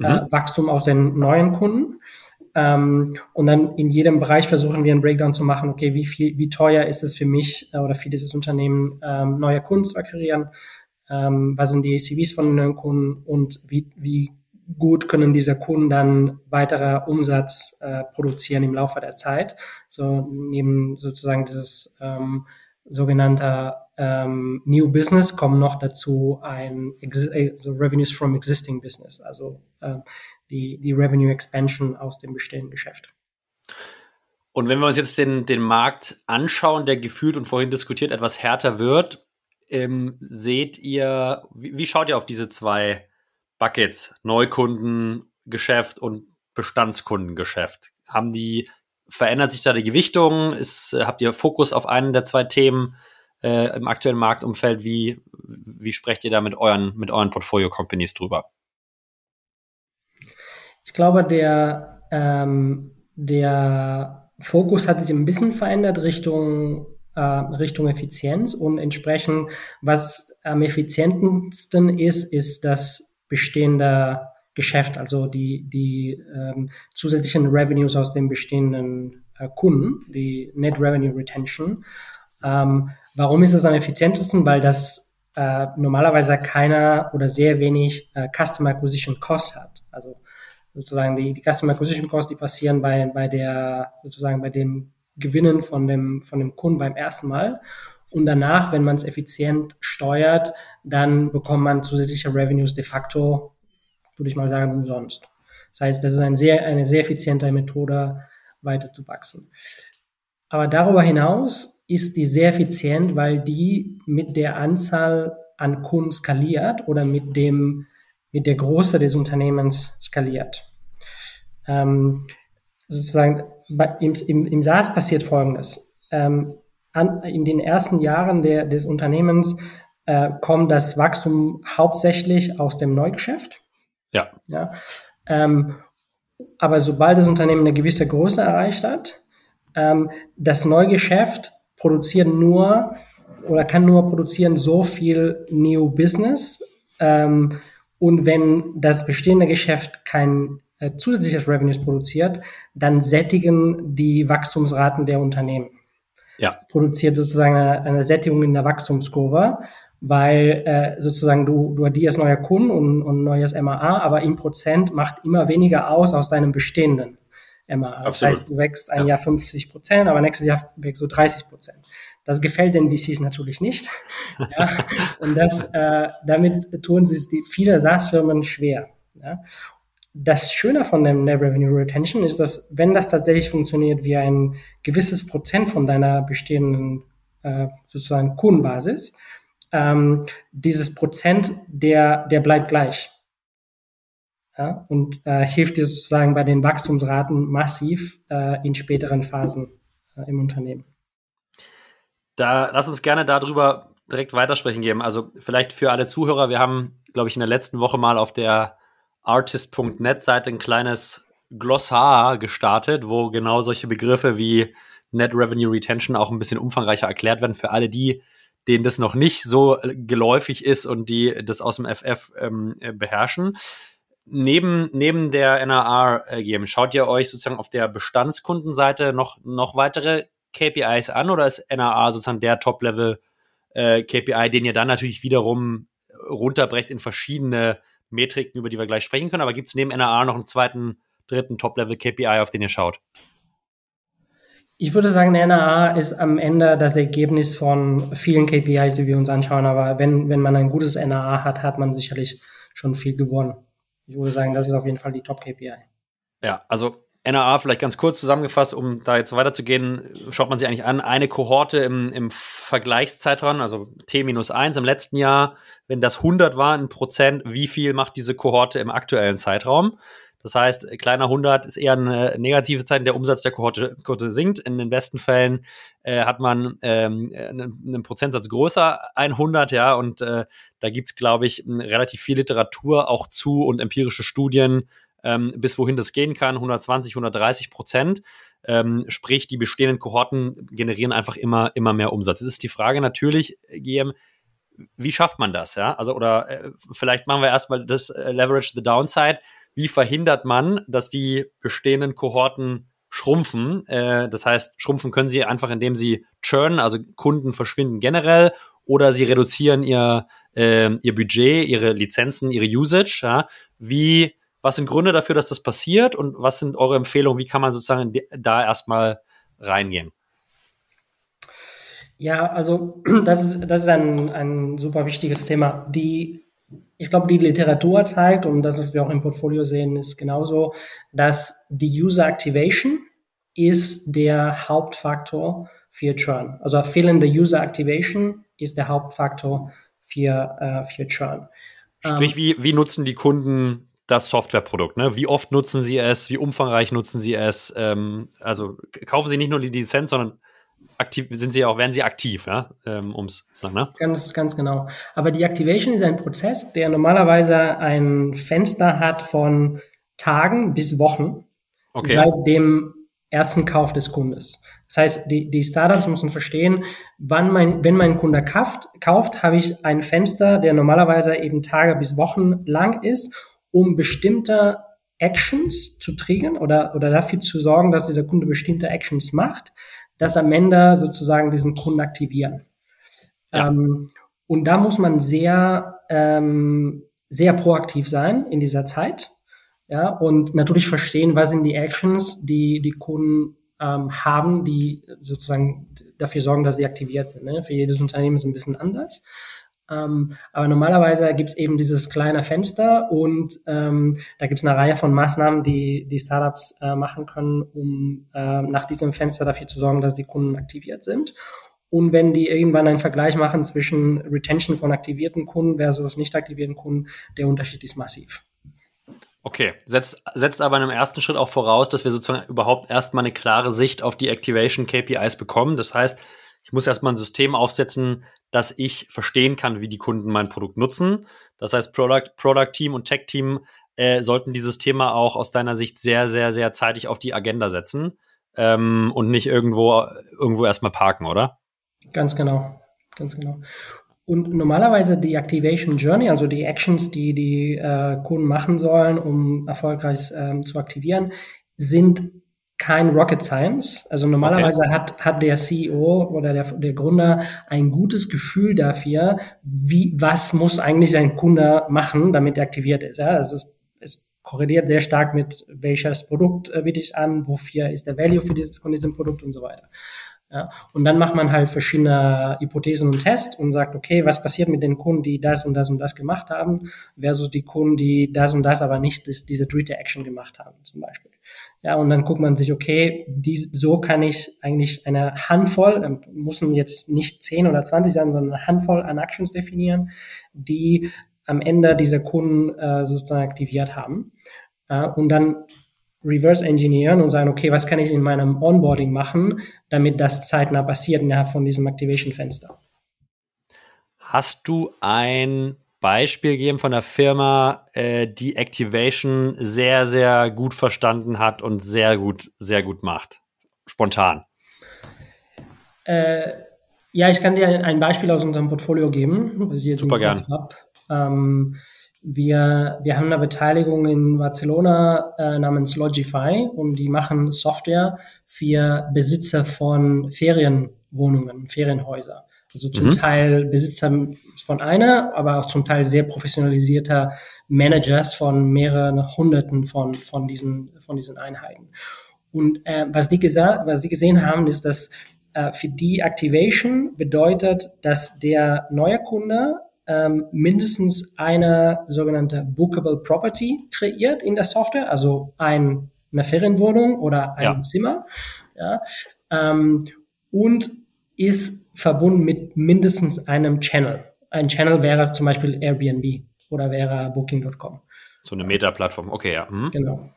Speaker 2: äh, mhm. äh, Wachstum aus den neuen Kunden ähm, und dann in jedem Bereich versuchen wir einen Breakdown zu machen, okay, wie viel, wie teuer ist es für mich äh, oder für dieses Unternehmen, ähm, neue Kunden zu akquirieren? Ähm, was sind die ACVs von neuen Kunden und wie, wie gut können diese Kunden dann weiterer Umsatz äh, produzieren im Laufe der Zeit? So neben sozusagen dieses ähm, sogenannte ähm, New Business kommen noch dazu ein also Revenues from Existing Business, also äh, die, die Revenue Expansion aus dem bestehenden Geschäft.
Speaker 1: Und wenn wir uns jetzt den, den Markt anschauen, der gefühlt und vorhin diskutiert etwas härter wird, ähm, seht ihr, wie, wie schaut ihr auf diese zwei Buckets, Neukundengeschäft und Bestandskundengeschäft? Haben die, verändert sich da die Gewichtung? Ist, habt ihr Fokus auf einen der zwei Themen äh, im aktuellen Marktumfeld? Wie, wie sprecht ihr da mit euren, mit euren Portfolio-Companies drüber?
Speaker 2: Ich glaube, der, ähm, der Fokus hat sich ein bisschen verändert Richtung, äh, Richtung Effizienz und entsprechend, was am effizientesten ist, ist das bestehende Geschäft, also die, die ähm, zusätzlichen Revenues aus den bestehenden äh, Kunden, die Net Revenue Retention. Ähm, warum ist das am effizientesten? Weil das äh, normalerweise keiner oder sehr wenig äh, Customer Acquisition Cost hat. Also sozusagen die, die Customer Acquisition Costs, die passieren bei, bei der, sozusagen bei dem Gewinnen von dem, von dem Kunden beim ersten Mal. Und danach, wenn man es effizient steuert, dann bekommt man zusätzliche Revenues de facto, würde ich mal sagen, umsonst. Das heißt, das ist ein sehr, eine sehr effiziente Methode, weiter zu wachsen. Aber darüber hinaus ist die sehr effizient, weil die mit der Anzahl an Kunden skaliert oder mit dem mit der Größe des Unternehmens skaliert. Ähm, sozusagen bei, im, im, im SaaS passiert Folgendes. Ähm, an, in den ersten Jahren der, des Unternehmens äh, kommt das Wachstum hauptsächlich aus dem Neugeschäft.
Speaker 1: Ja.
Speaker 2: ja ähm, aber sobald das Unternehmen eine gewisse Größe erreicht hat, ähm, das Neugeschäft produziert nur oder kann nur produzieren so viel New Business, ähm, und wenn das bestehende Geschäft kein äh, zusätzliches Revenues produziert, dann sättigen die Wachstumsraten der Unternehmen. Ja. Das produziert sozusagen eine, eine Sättigung in der Wachstumskurve, weil äh, sozusagen du, du addierst neue Kunden und, und neues MAA, aber im Prozent macht immer weniger aus aus deinem bestehenden MAA. Das Absolut. heißt, du wächst ein ja. Jahr 50 Prozent, aber nächstes Jahr wächst du 30 Prozent. Das gefällt den VCs natürlich nicht. ja, und das, äh, damit tun sich die, viele SaaS-Firmen schwer. Ja. Das Schöne von dem Net Revenue Retention ist, dass wenn das tatsächlich funktioniert wie ein gewisses Prozent von deiner bestehenden äh, sozusagen Kundenbasis, ähm, dieses Prozent, der, der bleibt gleich. Ja, und äh, hilft dir sozusagen bei den Wachstumsraten massiv äh, in späteren Phasen äh, im Unternehmen.
Speaker 1: Da lass uns gerne darüber direkt weitersprechen geben. Also vielleicht für alle Zuhörer, wir haben, glaube ich, in der letzten Woche mal auf der artist.net Seite ein kleines Glossar gestartet, wo genau solche Begriffe wie Net Revenue Retention auch ein bisschen umfangreicher erklärt werden für alle die, denen das noch nicht so geläufig ist und die das aus dem FF ähm, beherrschen. Neben, neben der NRR äh, geben, schaut ihr euch sozusagen auf der Bestandskundenseite noch, noch weitere KPIs an oder ist NAA sozusagen der Top-Level äh, KPI, den ihr dann natürlich wiederum runterbrecht in verschiedene Metriken, über die wir gleich sprechen können? Aber gibt es neben NAA noch einen zweiten, dritten Top-Level KPI, auf den ihr schaut?
Speaker 2: Ich würde sagen, NAA ist am Ende das Ergebnis von vielen KPIs, die wir uns anschauen. Aber wenn, wenn man ein gutes NAA hat, hat man sicherlich schon viel gewonnen. Ich würde sagen, das ist auf jeden Fall die Top-KPI.
Speaker 1: Ja, also NAA vielleicht ganz kurz zusammengefasst, um da jetzt weiterzugehen, schaut man sich eigentlich an, eine Kohorte im, im Vergleichszeitraum, also T-1 im letzten Jahr, wenn das 100 war in Prozent, wie viel macht diese Kohorte im aktuellen Zeitraum? Das heißt, kleiner 100 ist eher eine negative Zeit, der Umsatz der Kohorte, Kohorte sinkt. In den besten Fällen äh, hat man ähm, einen, einen, Prozentsatz größer 100, ja, und äh, da gibt's glaube ich, relativ viel Literatur auch zu und empirische Studien, ähm, bis wohin das gehen kann, 120, 130 Prozent. Ähm, sprich, die bestehenden Kohorten generieren einfach immer, immer mehr Umsatz. Es ist die Frage natürlich, GM, wie schafft man das, ja? Also, oder äh, vielleicht machen wir erstmal das äh, Leverage the Downside wie verhindert man, dass die bestehenden Kohorten schrumpfen? Äh, das heißt, schrumpfen können sie einfach, indem sie churnen, also Kunden verschwinden generell, oder sie reduzieren ihr, äh, ihr Budget, ihre Lizenzen, ihre Usage. Ja? Wie, was sind Gründe dafür, dass das passiert und was sind eure Empfehlungen? Wie kann man sozusagen da erstmal reingehen?
Speaker 2: Ja, also das ist, das ist ein, ein super wichtiges Thema. Die ich glaube, die Literatur zeigt, und das, was wir auch im Portfolio sehen, ist genauso, dass die User Activation ist der Hauptfaktor für Churn. Also fehlende User Activation ist der Hauptfaktor für, äh, für Churn.
Speaker 1: Sprich, ähm, wie, wie nutzen die Kunden das Softwareprodukt? Ne? Wie oft nutzen sie es? Wie umfangreich nutzen sie es? Ähm, also kaufen sie nicht nur die Lizenz, sondern aktiv, sind sie auch, werden sie aktiv, ja, ähm, um es zu sagen, ne?
Speaker 2: Ganz, ganz genau. Aber die Activation ist ein Prozess, der normalerweise ein Fenster hat von Tagen bis Wochen okay. seit dem ersten Kauf des Kundes. Das heißt, die, die Startups müssen verstehen, wann mein, wenn mein Kunde kauft, kauft, habe ich ein Fenster, der normalerweise eben Tage bis Wochen lang ist, um bestimmte Actions zu triggern oder, oder dafür zu sorgen, dass dieser Kunde bestimmte Actions macht, das am Ende sozusagen diesen Kunden aktivieren. Ja. Ähm, und da muss man sehr, ähm, sehr proaktiv sein in dieser Zeit. Ja, und natürlich verstehen, was sind die Actions, die die Kunden ähm, haben, die sozusagen dafür sorgen, dass sie aktiviert sind. Ne? Für jedes Unternehmen ist es ein bisschen anders. Ähm, aber normalerweise gibt es eben dieses kleine Fenster und ähm, da gibt es eine Reihe von Maßnahmen, die die Startups äh, machen können, um äh, nach diesem Fenster dafür zu sorgen, dass die Kunden aktiviert sind. Und wenn die irgendwann einen Vergleich machen zwischen Retention von aktivierten Kunden versus nicht aktivierten Kunden, der Unterschied ist massiv.
Speaker 1: Okay, setzt, setzt aber in einem ersten Schritt auch voraus, dass wir sozusagen überhaupt erstmal eine klare Sicht auf die Activation KPIs bekommen. Das heißt, ich muss erstmal ein System aufsetzen, dass ich verstehen kann, wie die Kunden mein Produkt nutzen. Das heißt, Product, Product Team und Tech Team äh, sollten dieses Thema auch aus deiner Sicht sehr, sehr, sehr zeitig auf die Agenda setzen ähm, und nicht irgendwo, irgendwo erstmal parken, oder?
Speaker 2: Ganz genau, ganz genau. Und normalerweise die Activation Journey, also die Actions, die die äh, Kunden machen sollen, um erfolgreich ähm, zu aktivieren, sind kein Rocket Science. Also normalerweise okay. hat, hat der CEO oder der, der Gründer ein gutes Gefühl dafür, wie, was muss eigentlich ein Kunde machen, damit er aktiviert ist. Ja, es ist, es korreliert sehr stark mit welches Produkt äh, biete ich an, wofür ist der Value für dieses, von diesem Produkt und so weiter. Ja, und dann macht man halt verschiedene Hypothesen und Tests und sagt, okay, was passiert mit den Kunden, die das und das und das gemacht haben, versus die Kunden, die das und das aber nicht das, diese dritte Action gemacht haben, zum Beispiel. Ja, und dann guckt man sich, okay, die, so kann ich eigentlich eine Handvoll, ähm, müssen jetzt nicht 10 oder 20 sein, sondern eine Handvoll an Actions definieren, die am Ende diese Kunden äh, sozusagen aktiviert haben. Äh, und dann reverse engineeren und sagen, okay, was kann ich in meinem Onboarding machen, damit das zeitnah passiert innerhalb von diesem Activation-Fenster.
Speaker 1: Hast du ein Beispiel geben von der Firma, äh, die Activation sehr, sehr gut verstanden hat und sehr gut, sehr gut macht? Spontan.
Speaker 2: Äh, ja, ich kann dir ein Beispiel aus unserem Portfolio geben,
Speaker 1: was ich jetzt Super gern.
Speaker 2: Ähm, wir, wir haben eine Beteiligung in Barcelona äh, namens Logify und die machen Software für Besitzer von Ferienwohnungen, Ferienhäuser. Also zum mhm. Teil Besitzer von einer, aber auch zum Teil sehr professionalisierter Managers von mehreren Hunderten von, von, diesen, von diesen Einheiten. Und äh, was, die was die gesehen haben, ist, dass äh, für die Activation bedeutet, dass der neue Kunde ähm, mindestens eine sogenannte Bookable Property kreiert in der Software, also ein, eine Ferienwohnung oder ein ja. Zimmer. Ja, ähm, und ist verbunden mit mindestens einem Channel. Ein Channel wäre zum Beispiel Airbnb oder wäre Booking.com.
Speaker 1: So eine Meta-Plattform, okay, ja.
Speaker 2: Mhm. Genau.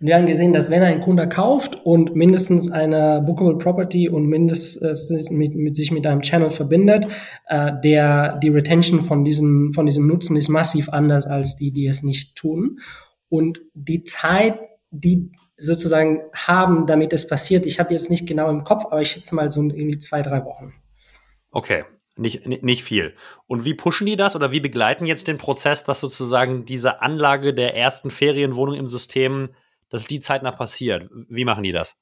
Speaker 2: Wir haben gesehen, dass wenn ein Kunde kauft und mindestens eine Bookable Property und mindestens mit, mit sich mit einem Channel verbindet, äh, der die Retention von diesem von diesem Nutzen ist massiv anders als die, die es nicht tun. Und die Zeit, die sozusagen haben, damit es passiert, ich habe jetzt nicht genau im Kopf, aber ich schätze mal so irgendwie zwei, drei Wochen.
Speaker 1: Okay, nicht, nicht, viel. Und wie pushen die das oder wie begleiten jetzt den Prozess, dass sozusagen diese Anlage der ersten Ferienwohnung im System, dass die zeitnah passiert? Wie machen die das?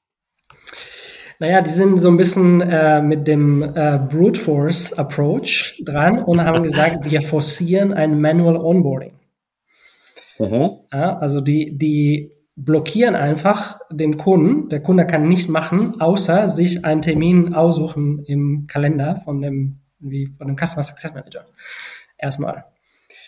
Speaker 2: Naja, die sind so ein bisschen äh, mit dem äh, Brute Force Approach dran und haben gesagt, wir forcieren ein Manual Onboarding. Mhm. Ja, also die, die blockieren einfach dem Kunden, der Kunde kann nicht machen, außer sich einen Termin aussuchen im Kalender von dem wie von einem Customer Success Manager. Erstmal.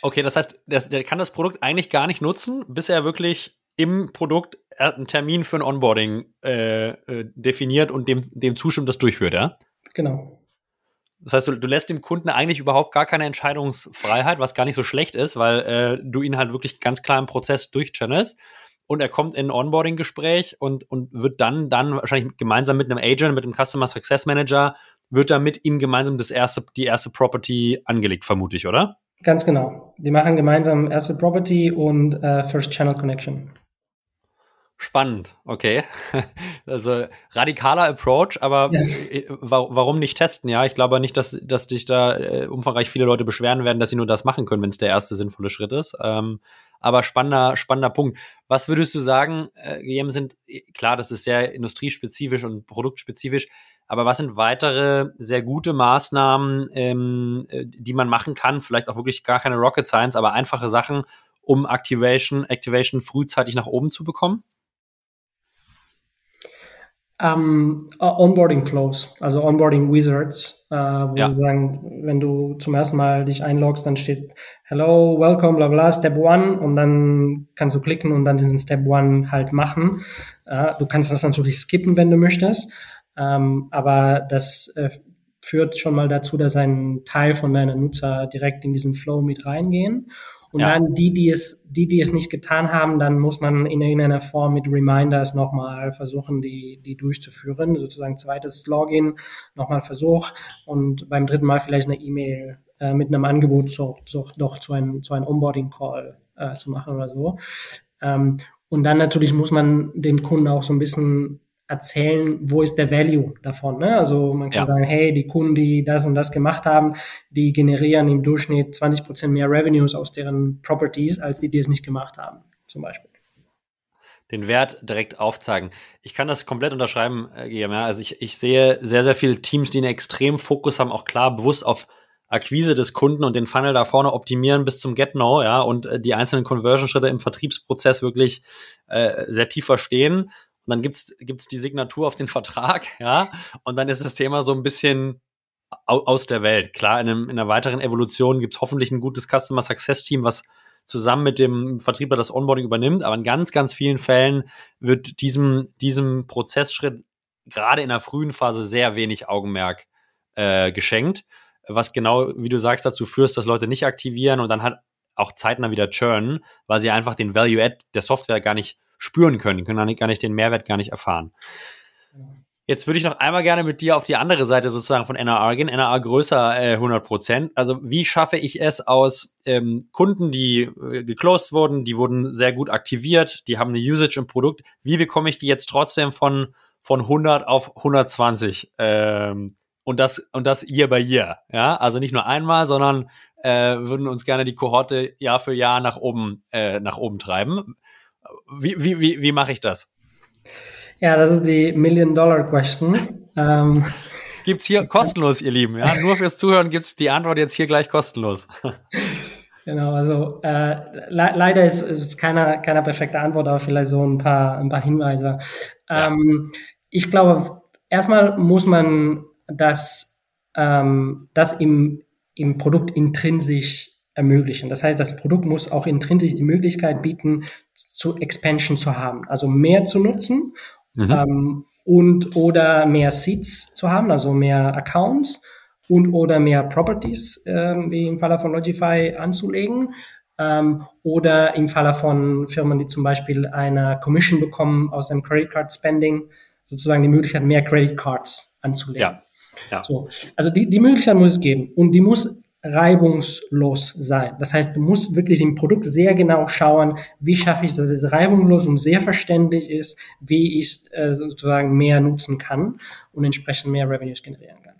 Speaker 1: Okay, das heißt, der, der kann das Produkt eigentlich gar nicht nutzen, bis er wirklich im Produkt einen Termin für ein Onboarding äh, äh, definiert und dem, dem zustimmt, das durchführt, ja?
Speaker 2: Genau.
Speaker 1: Das heißt, du, du lässt dem Kunden eigentlich überhaupt gar keine Entscheidungsfreiheit, was gar nicht so schlecht ist, weil äh, du ihn halt wirklich ganz klar im Prozess durchchannelst und er kommt in ein Onboarding-Gespräch und, und wird dann, dann wahrscheinlich gemeinsam mit einem Agent, mit einem Customer Success Manager wird da mit ihm gemeinsam das erste, die erste Property angelegt, vermute ich, oder?
Speaker 2: Ganz genau. Die machen gemeinsam erste Property und äh, First Channel Connection.
Speaker 1: Spannend, okay. Also radikaler Approach, aber ja. Äh, warum nicht testen? Ja, ich glaube nicht, dass, dass dich da äh, umfangreich viele Leute beschweren werden, dass sie nur das machen können, wenn es der erste sinnvolle Schritt ist. Ähm, aber spannender, spannender Punkt. Was würdest du sagen, äh, GM sind, äh, klar, das ist sehr industriespezifisch und produktspezifisch, aber was sind weitere sehr gute Maßnahmen, ähm, äh, die man machen kann? Vielleicht auch wirklich gar keine Rocket Science, aber einfache Sachen, um Activation, Activation frühzeitig nach oben zu bekommen?
Speaker 2: Um, ähm, Onboarding Flows, also Onboarding Wizards, äh, wo ja. sagen, wenn du zum ersten Mal dich einloggst, dann steht Hello, Welcome, bla bla, Step One und dann kannst du klicken und dann diesen Step One halt machen. Äh, du kannst das natürlich skippen, wenn du möchtest. Ähm, aber das äh, führt schon mal dazu, dass ein Teil von deinen Nutzer direkt in diesen Flow mit reingehen. Und ja. dann die, die es, die, die es nicht getan haben, dann muss man in irgendeiner Form mit Reminders nochmal versuchen, die, die durchzuführen. Sozusagen zweites Login, nochmal Versuch und beim dritten Mal vielleicht eine E-Mail äh, mit einem Angebot so, so, doch zu einem, zu einem Onboarding-Call äh, zu machen oder so. Ähm, und dann natürlich muss man dem Kunden auch so ein bisschen erzählen, wo ist der Value davon. Ne? Also man kann ja. sagen, hey, die Kunden, die das und das gemacht haben, die generieren im Durchschnitt 20 Prozent mehr Revenues aus deren Properties, als die, die es nicht gemacht haben, zum Beispiel.
Speaker 1: Den Wert direkt aufzeigen. Ich kann das komplett unterschreiben, GMR. Also ich, ich sehe sehr, sehr viele Teams, die einen extremen Fokus haben, auch klar bewusst auf Akquise des Kunden und den Funnel da vorne optimieren bis zum Get-No, ja, und äh, die einzelnen Conversion-Schritte im Vertriebsprozess wirklich äh, sehr tief verstehen und dann gibt's gibt's die Signatur auf den Vertrag, ja, und dann ist das Thema so ein bisschen aus der Welt. Klar, in, einem, in einer weiteren Evolution gibt's hoffentlich ein gutes Customer Success Team, was zusammen mit dem Vertriebler das Onboarding übernimmt, aber in ganz, ganz vielen Fällen wird diesem, diesem Prozessschritt gerade in der frühen Phase sehr wenig Augenmerk äh, geschenkt, was genau, wie du sagst, dazu führt, dass Leute nicht aktivieren und dann halt auch zeitnah wieder churnen, weil sie einfach den Value-Add der Software gar nicht spüren können. Die können gar nicht den Mehrwert gar nicht erfahren. Jetzt würde ich noch einmal gerne mit dir auf die andere Seite sozusagen von NRA gehen. NRA größer äh, 100 Prozent. Also wie schaffe ich es aus ähm, Kunden, die äh, geclosed wurden, die wurden sehr gut aktiviert, die haben eine Usage im Produkt. Wie bekomme ich die jetzt trotzdem von von 100 auf 120? Ähm, und das und das Year by Year. Ja, also nicht nur einmal, sondern äh, würden uns gerne die Kohorte Jahr für Jahr nach oben äh, nach oben treiben. Wie, wie, wie, wie mache ich das?
Speaker 2: Ja, das ist die Million-Dollar-Question. Ähm,
Speaker 1: gibt's hier kostenlos, ihr Lieben. Ja, nur fürs Zuhören gibt's die Antwort jetzt hier gleich kostenlos.
Speaker 2: Genau, also äh, le leider ist es keine, keine perfekte Antwort, aber vielleicht so ein paar, ein paar Hinweise. Ja. Ähm, ich glaube, erstmal muss man das, ähm, das im, im Produkt intrinsisch ermöglichen. Das heißt, das Produkt muss auch intrinsisch die Möglichkeit bieten, zu Expansion zu haben, also mehr zu nutzen mhm. ähm, und oder mehr Seats zu haben, also mehr Accounts und oder mehr Properties, ähm, wie im Falle von Logify, anzulegen. Ähm, oder im Falle von Firmen, die zum Beispiel eine Commission bekommen aus dem Credit Card Spending, sozusagen die Möglichkeit, mehr Credit Cards anzulegen. Ja. ja. So. Also die, die Möglichkeit muss es geben und die muss reibungslos sein. Das heißt, du musst wirklich im Produkt sehr genau schauen, wie schaffe ich, dass es reibungslos und sehr verständlich ist, wie ich äh, sozusagen mehr nutzen kann und entsprechend mehr Revenues generieren kann.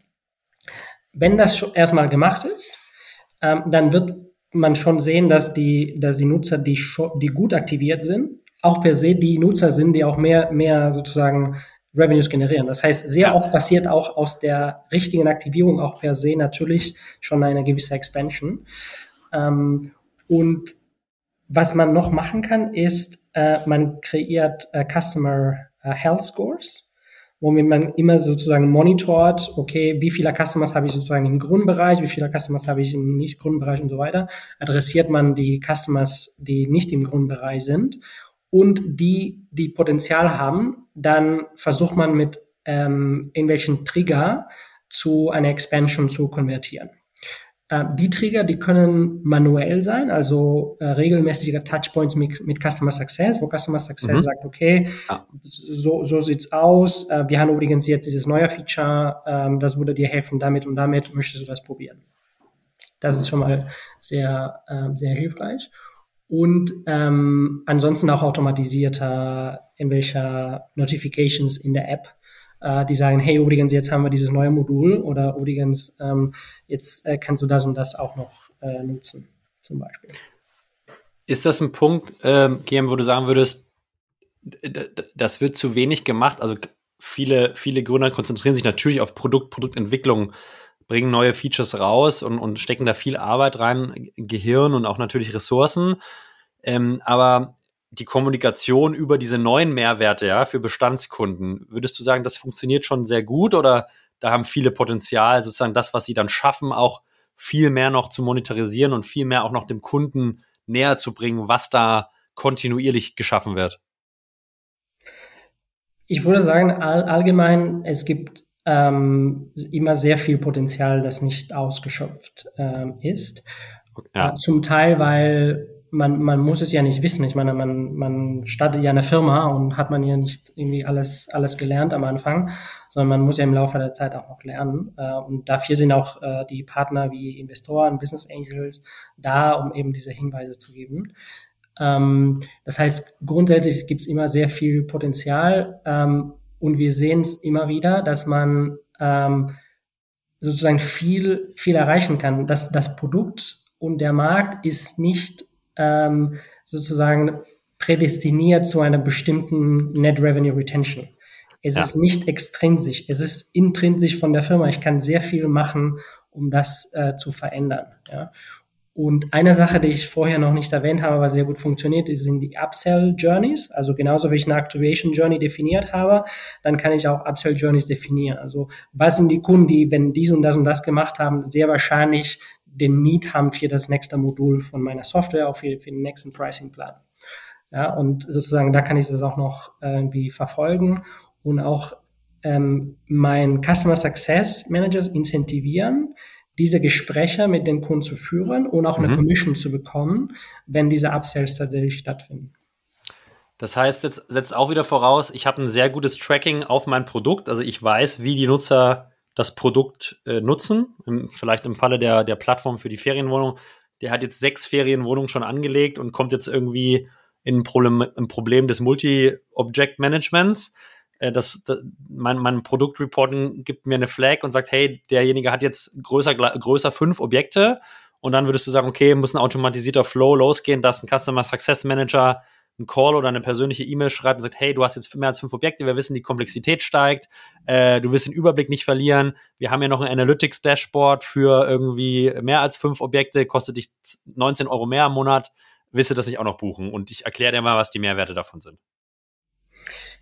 Speaker 2: Wenn das erstmal gemacht ist, ähm, dann wird man schon sehen, dass die, dass die Nutzer, die, die gut aktiviert sind, auch per se die Nutzer sind, die auch mehr, mehr sozusagen Revenues generieren. Das heißt, sehr oft passiert auch aus der richtigen Aktivierung auch per se natürlich schon eine gewisse Expansion. Ähm, und was man noch machen kann, ist, äh, man kreiert äh, Customer äh, Health Scores, womit man immer sozusagen monitort, okay, wie viele Customers habe ich sozusagen im Grundbereich, wie viele Customers habe ich im Nicht-Grundbereich und so weiter. Adressiert man die Customers, die nicht im Grundbereich sind und die, die Potenzial haben, dann versucht man mit ähm, irgendwelchen Trigger zu einer Expansion zu konvertieren. Äh, die Trigger, die können manuell sein, also äh, regelmäßige Touchpoints mit, mit Customer Success, wo Customer Success mhm. sagt, okay, ja. so, so sieht's aus. Äh, wir haben übrigens jetzt dieses neue Feature, ähm, das würde dir helfen, damit und damit möchtest du das probieren. Das ist schon mal sehr, äh, sehr hilfreich und ähm, ansonsten auch automatisierter irgendwelcher Notifications in der App, äh, die sagen, hey, übrigens, jetzt haben wir dieses neue Modul oder übrigens, ähm, jetzt äh, kannst du das und das auch noch äh, nutzen, zum Beispiel.
Speaker 1: Ist das ein Punkt, ähm, GM, wo du sagen würdest, das wird zu wenig gemacht? Also viele, viele Gründer konzentrieren sich natürlich auf Produkt, Produktentwicklung, bringen neue Features raus und, und stecken da viel Arbeit rein, Gehirn und auch natürlich Ressourcen. Ähm, aber die Kommunikation über diese neuen Mehrwerte ja, für Bestandskunden, würdest du sagen, das funktioniert schon sehr gut oder da haben viele Potenzial, sozusagen das, was sie dann schaffen, auch viel mehr noch zu monetarisieren und viel mehr auch noch dem Kunden näher zu bringen, was da kontinuierlich geschaffen wird?
Speaker 2: Ich würde sagen, all, allgemein, es gibt ähm, immer sehr viel Potenzial, das nicht ausgeschöpft ähm, ist. Ja. Äh, zum Teil, weil man, man muss es ja nicht wissen. Ich meine, man, man startet ja eine Firma und hat man ja nicht irgendwie alles, alles gelernt am Anfang, sondern man muss ja im Laufe der Zeit auch noch lernen. Äh, und dafür sind auch äh, die Partner wie Investoren, Business Angels da, um eben diese Hinweise zu geben. Ähm, das heißt, grundsätzlich gibt es immer sehr viel Potenzial. Und wir sehen es immer wieder, dass man ähm, sozusagen viel, viel erreichen kann. Dass das Produkt und der Markt ist nicht ähm, sozusagen prädestiniert zu einer bestimmten Net Revenue Retention. Es ja. ist nicht extrinsisch, es ist intrinsisch von der Firma. Ich kann sehr viel machen, um das äh, zu verändern. Ja? Und eine Sache, die ich vorher noch nicht erwähnt habe, aber sehr gut funktioniert, sind die Upsell Journeys. Also genauso wie ich eine Activation Journey definiert habe, dann kann ich auch Upsell Journeys definieren. Also was sind die Kunden, die, wenn dies und das und das gemacht haben, sehr wahrscheinlich den Need haben für das nächste Modul von meiner Software, auch für, für den nächsten Pricing Plan. Ja, und sozusagen da kann ich das auch noch irgendwie verfolgen und auch ähm, mein Customer Success Managers incentivieren, diese Gespräche mit den Kunden zu führen und auch eine mhm. Commission zu bekommen, wenn diese Upsells tatsächlich stattfinden.
Speaker 1: Das heißt, jetzt setzt auch wieder voraus, ich habe ein sehr gutes Tracking auf mein Produkt. Also ich weiß, wie die Nutzer das Produkt äh, nutzen. Im, vielleicht im Falle der, der Plattform für die Ferienwohnung. Der hat jetzt sechs Ferienwohnungen schon angelegt und kommt jetzt irgendwie in ein Problem, ein Problem des Multi-Object-Managements. Äh, das, das, mein, mein Produktreporting gibt mir eine Flag und sagt, hey, derjenige hat jetzt größer, größer fünf Objekte. Und dann würdest du sagen, okay, muss ein automatisierter Flow losgehen, dass ein Customer Success Manager einen Call oder eine persönliche E-Mail schreibt und sagt, hey, du hast jetzt mehr als fünf Objekte, wir wissen, die Komplexität steigt, äh, du wirst den Überblick nicht verlieren, wir haben ja noch ein Analytics-Dashboard für irgendwie mehr als fünf Objekte, kostet dich 19 Euro mehr im Monat, willst du das nicht auch noch buchen? Und ich erkläre dir mal, was die Mehrwerte davon sind.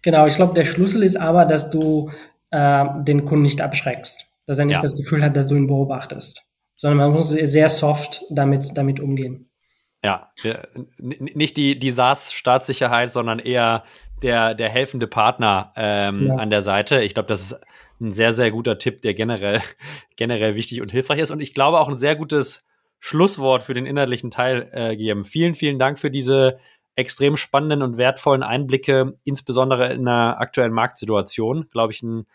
Speaker 2: Genau, ich glaube, der Schlüssel ist aber, dass du äh, den Kunden nicht abschreckst, dass er nicht ja. das Gefühl hat, dass du ihn beobachtest, sondern man muss sehr soft damit, damit umgehen.
Speaker 1: Ja, nicht die, die SaaS-Staatssicherheit, sondern eher der, der helfende Partner ähm, ja. an der Seite. Ich glaube, das ist ein sehr, sehr guter Tipp, der generell, generell wichtig und hilfreich ist. Und ich glaube auch ein sehr gutes Schlusswort für den inhaltlichen Teil äh, geben. Vielen, vielen Dank für diese extrem spannenden und wertvollen Einblicke, insbesondere in der aktuellen Marktsituation. Glaube ich, ein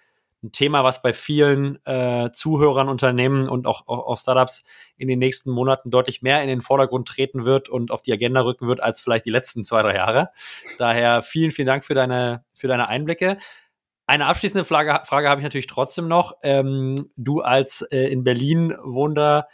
Speaker 1: ein Thema, was bei vielen äh, Zuhörern, Unternehmen und auch, auch, auch Startups in den nächsten Monaten deutlich mehr in den Vordergrund treten wird und auf die Agenda rücken wird als vielleicht die letzten zwei, drei Jahre. Daher vielen, vielen Dank für deine, für deine Einblicke. Eine abschließende Frage, Frage habe ich natürlich trotzdem noch. Ähm, du als äh, in Berlin wohnender,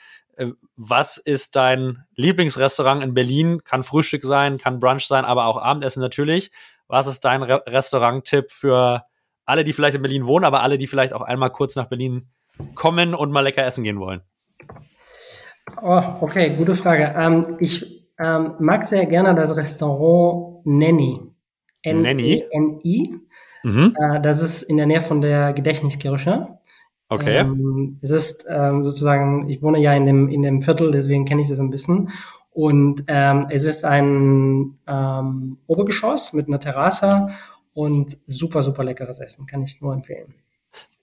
Speaker 1: was ist dein Lieblingsrestaurant in Berlin? Kann Frühstück sein, kann Brunch sein, aber auch Abendessen natürlich. Was ist dein Re Restaurant-Tipp für alle, die vielleicht in Berlin wohnen, aber alle, die vielleicht auch einmal kurz nach Berlin kommen und mal lecker essen gehen wollen?
Speaker 2: Oh, okay, gute Frage. Ähm, ich ähm, mag sehr gerne das Restaurant Nenny.
Speaker 1: N-E-N-I.
Speaker 2: Mhm. Äh, das ist in der Nähe von der Gedächtniskirche.
Speaker 1: Okay.
Speaker 2: Ähm, es ist ähm, sozusagen, ich wohne ja in dem, in dem Viertel, deswegen kenne ich das ein bisschen. Und ähm, es ist ein ähm, Obergeschoss mit einer Terrasse und super, super leckeres Essen. Kann ich nur empfehlen.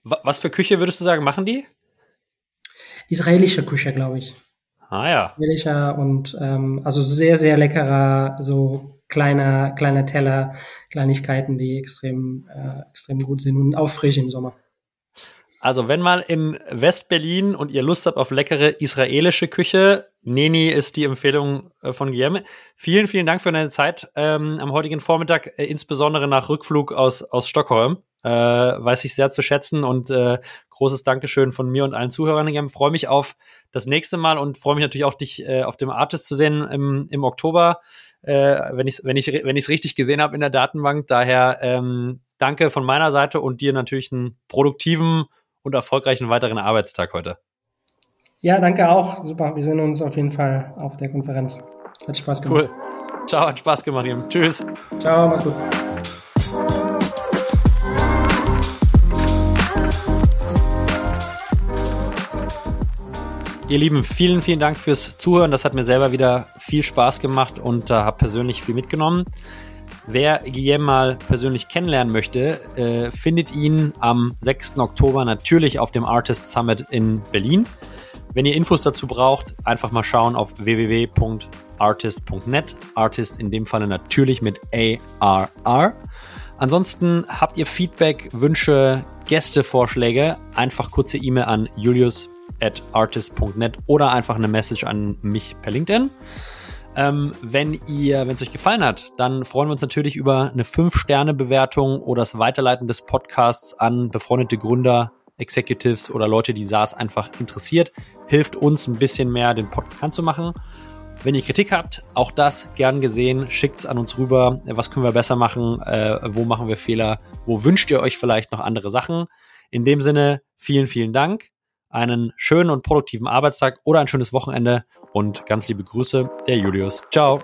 Speaker 1: Was für Küche würdest du sagen, machen die?
Speaker 2: Israelische Küche, glaube ich.
Speaker 1: Ah ja.
Speaker 2: Israelischer und ähm, also sehr, sehr leckerer, so kleiner, kleiner Teller, Kleinigkeiten, die extrem, äh, extrem gut sind und auch frisch im Sommer.
Speaker 1: Also, wenn mal in West-Berlin und ihr Lust habt auf leckere israelische Küche, Neni ist die Empfehlung äh, von Guillermo. Vielen, vielen Dank für deine Zeit ähm, am heutigen Vormittag, äh, insbesondere nach Rückflug aus, aus Stockholm. Äh, weiß ich sehr zu schätzen und äh, großes Dankeschön von mir und allen Zuhörern. Ich freue mich auf das nächste Mal und freue mich natürlich auch, dich äh, auf dem Artist zu sehen im, im Oktober, äh, wenn ich wenn ich wenn ich es richtig gesehen habe in der Datenbank. Daher ähm, danke von meiner Seite und dir natürlich einen produktiven und erfolgreichen weiteren Arbeitstag heute.
Speaker 2: Ja, danke auch. Super. Wir sehen uns auf jeden Fall auf der Konferenz. Hat Spaß gemacht.
Speaker 1: Cool. Ciao, hat Spaß gemacht, Jim. Tschüss.
Speaker 2: Ciao, mach's gut.
Speaker 1: Ihr Lieben, vielen, vielen Dank fürs Zuhören. Das hat mir selber wieder viel Spaß gemacht und äh, habe persönlich viel mitgenommen. Wer Guillaume mal persönlich kennenlernen möchte, äh, findet ihn am 6. Oktober natürlich auf dem Artist Summit in Berlin. Wenn ihr Infos dazu braucht, einfach mal schauen auf www.artist.net. Artist in dem Falle natürlich mit A-R-R. Ansonsten habt ihr Feedback, Wünsche, Gästevorschläge, einfach kurze E-Mail an julius at artist.net oder einfach eine Message an mich per LinkedIn. Ähm, wenn ihr, wenn es euch gefallen hat, dann freuen wir uns natürlich über eine 5-Sterne-Bewertung oder das Weiterleiten des Podcasts an befreundete Gründer, Executives oder Leute, die SaaS einfach interessiert. Hilft uns ein bisschen mehr, den Podcast zu machen. Wenn ihr Kritik habt, auch das gern gesehen, schickt's an uns rüber. Was können wir besser machen? Äh, wo machen wir Fehler? Wo wünscht ihr euch vielleicht noch andere Sachen? In dem Sinne, vielen, vielen Dank einen schönen und produktiven Arbeitstag oder ein schönes Wochenende und ganz liebe Grüße, der Julius. Ciao.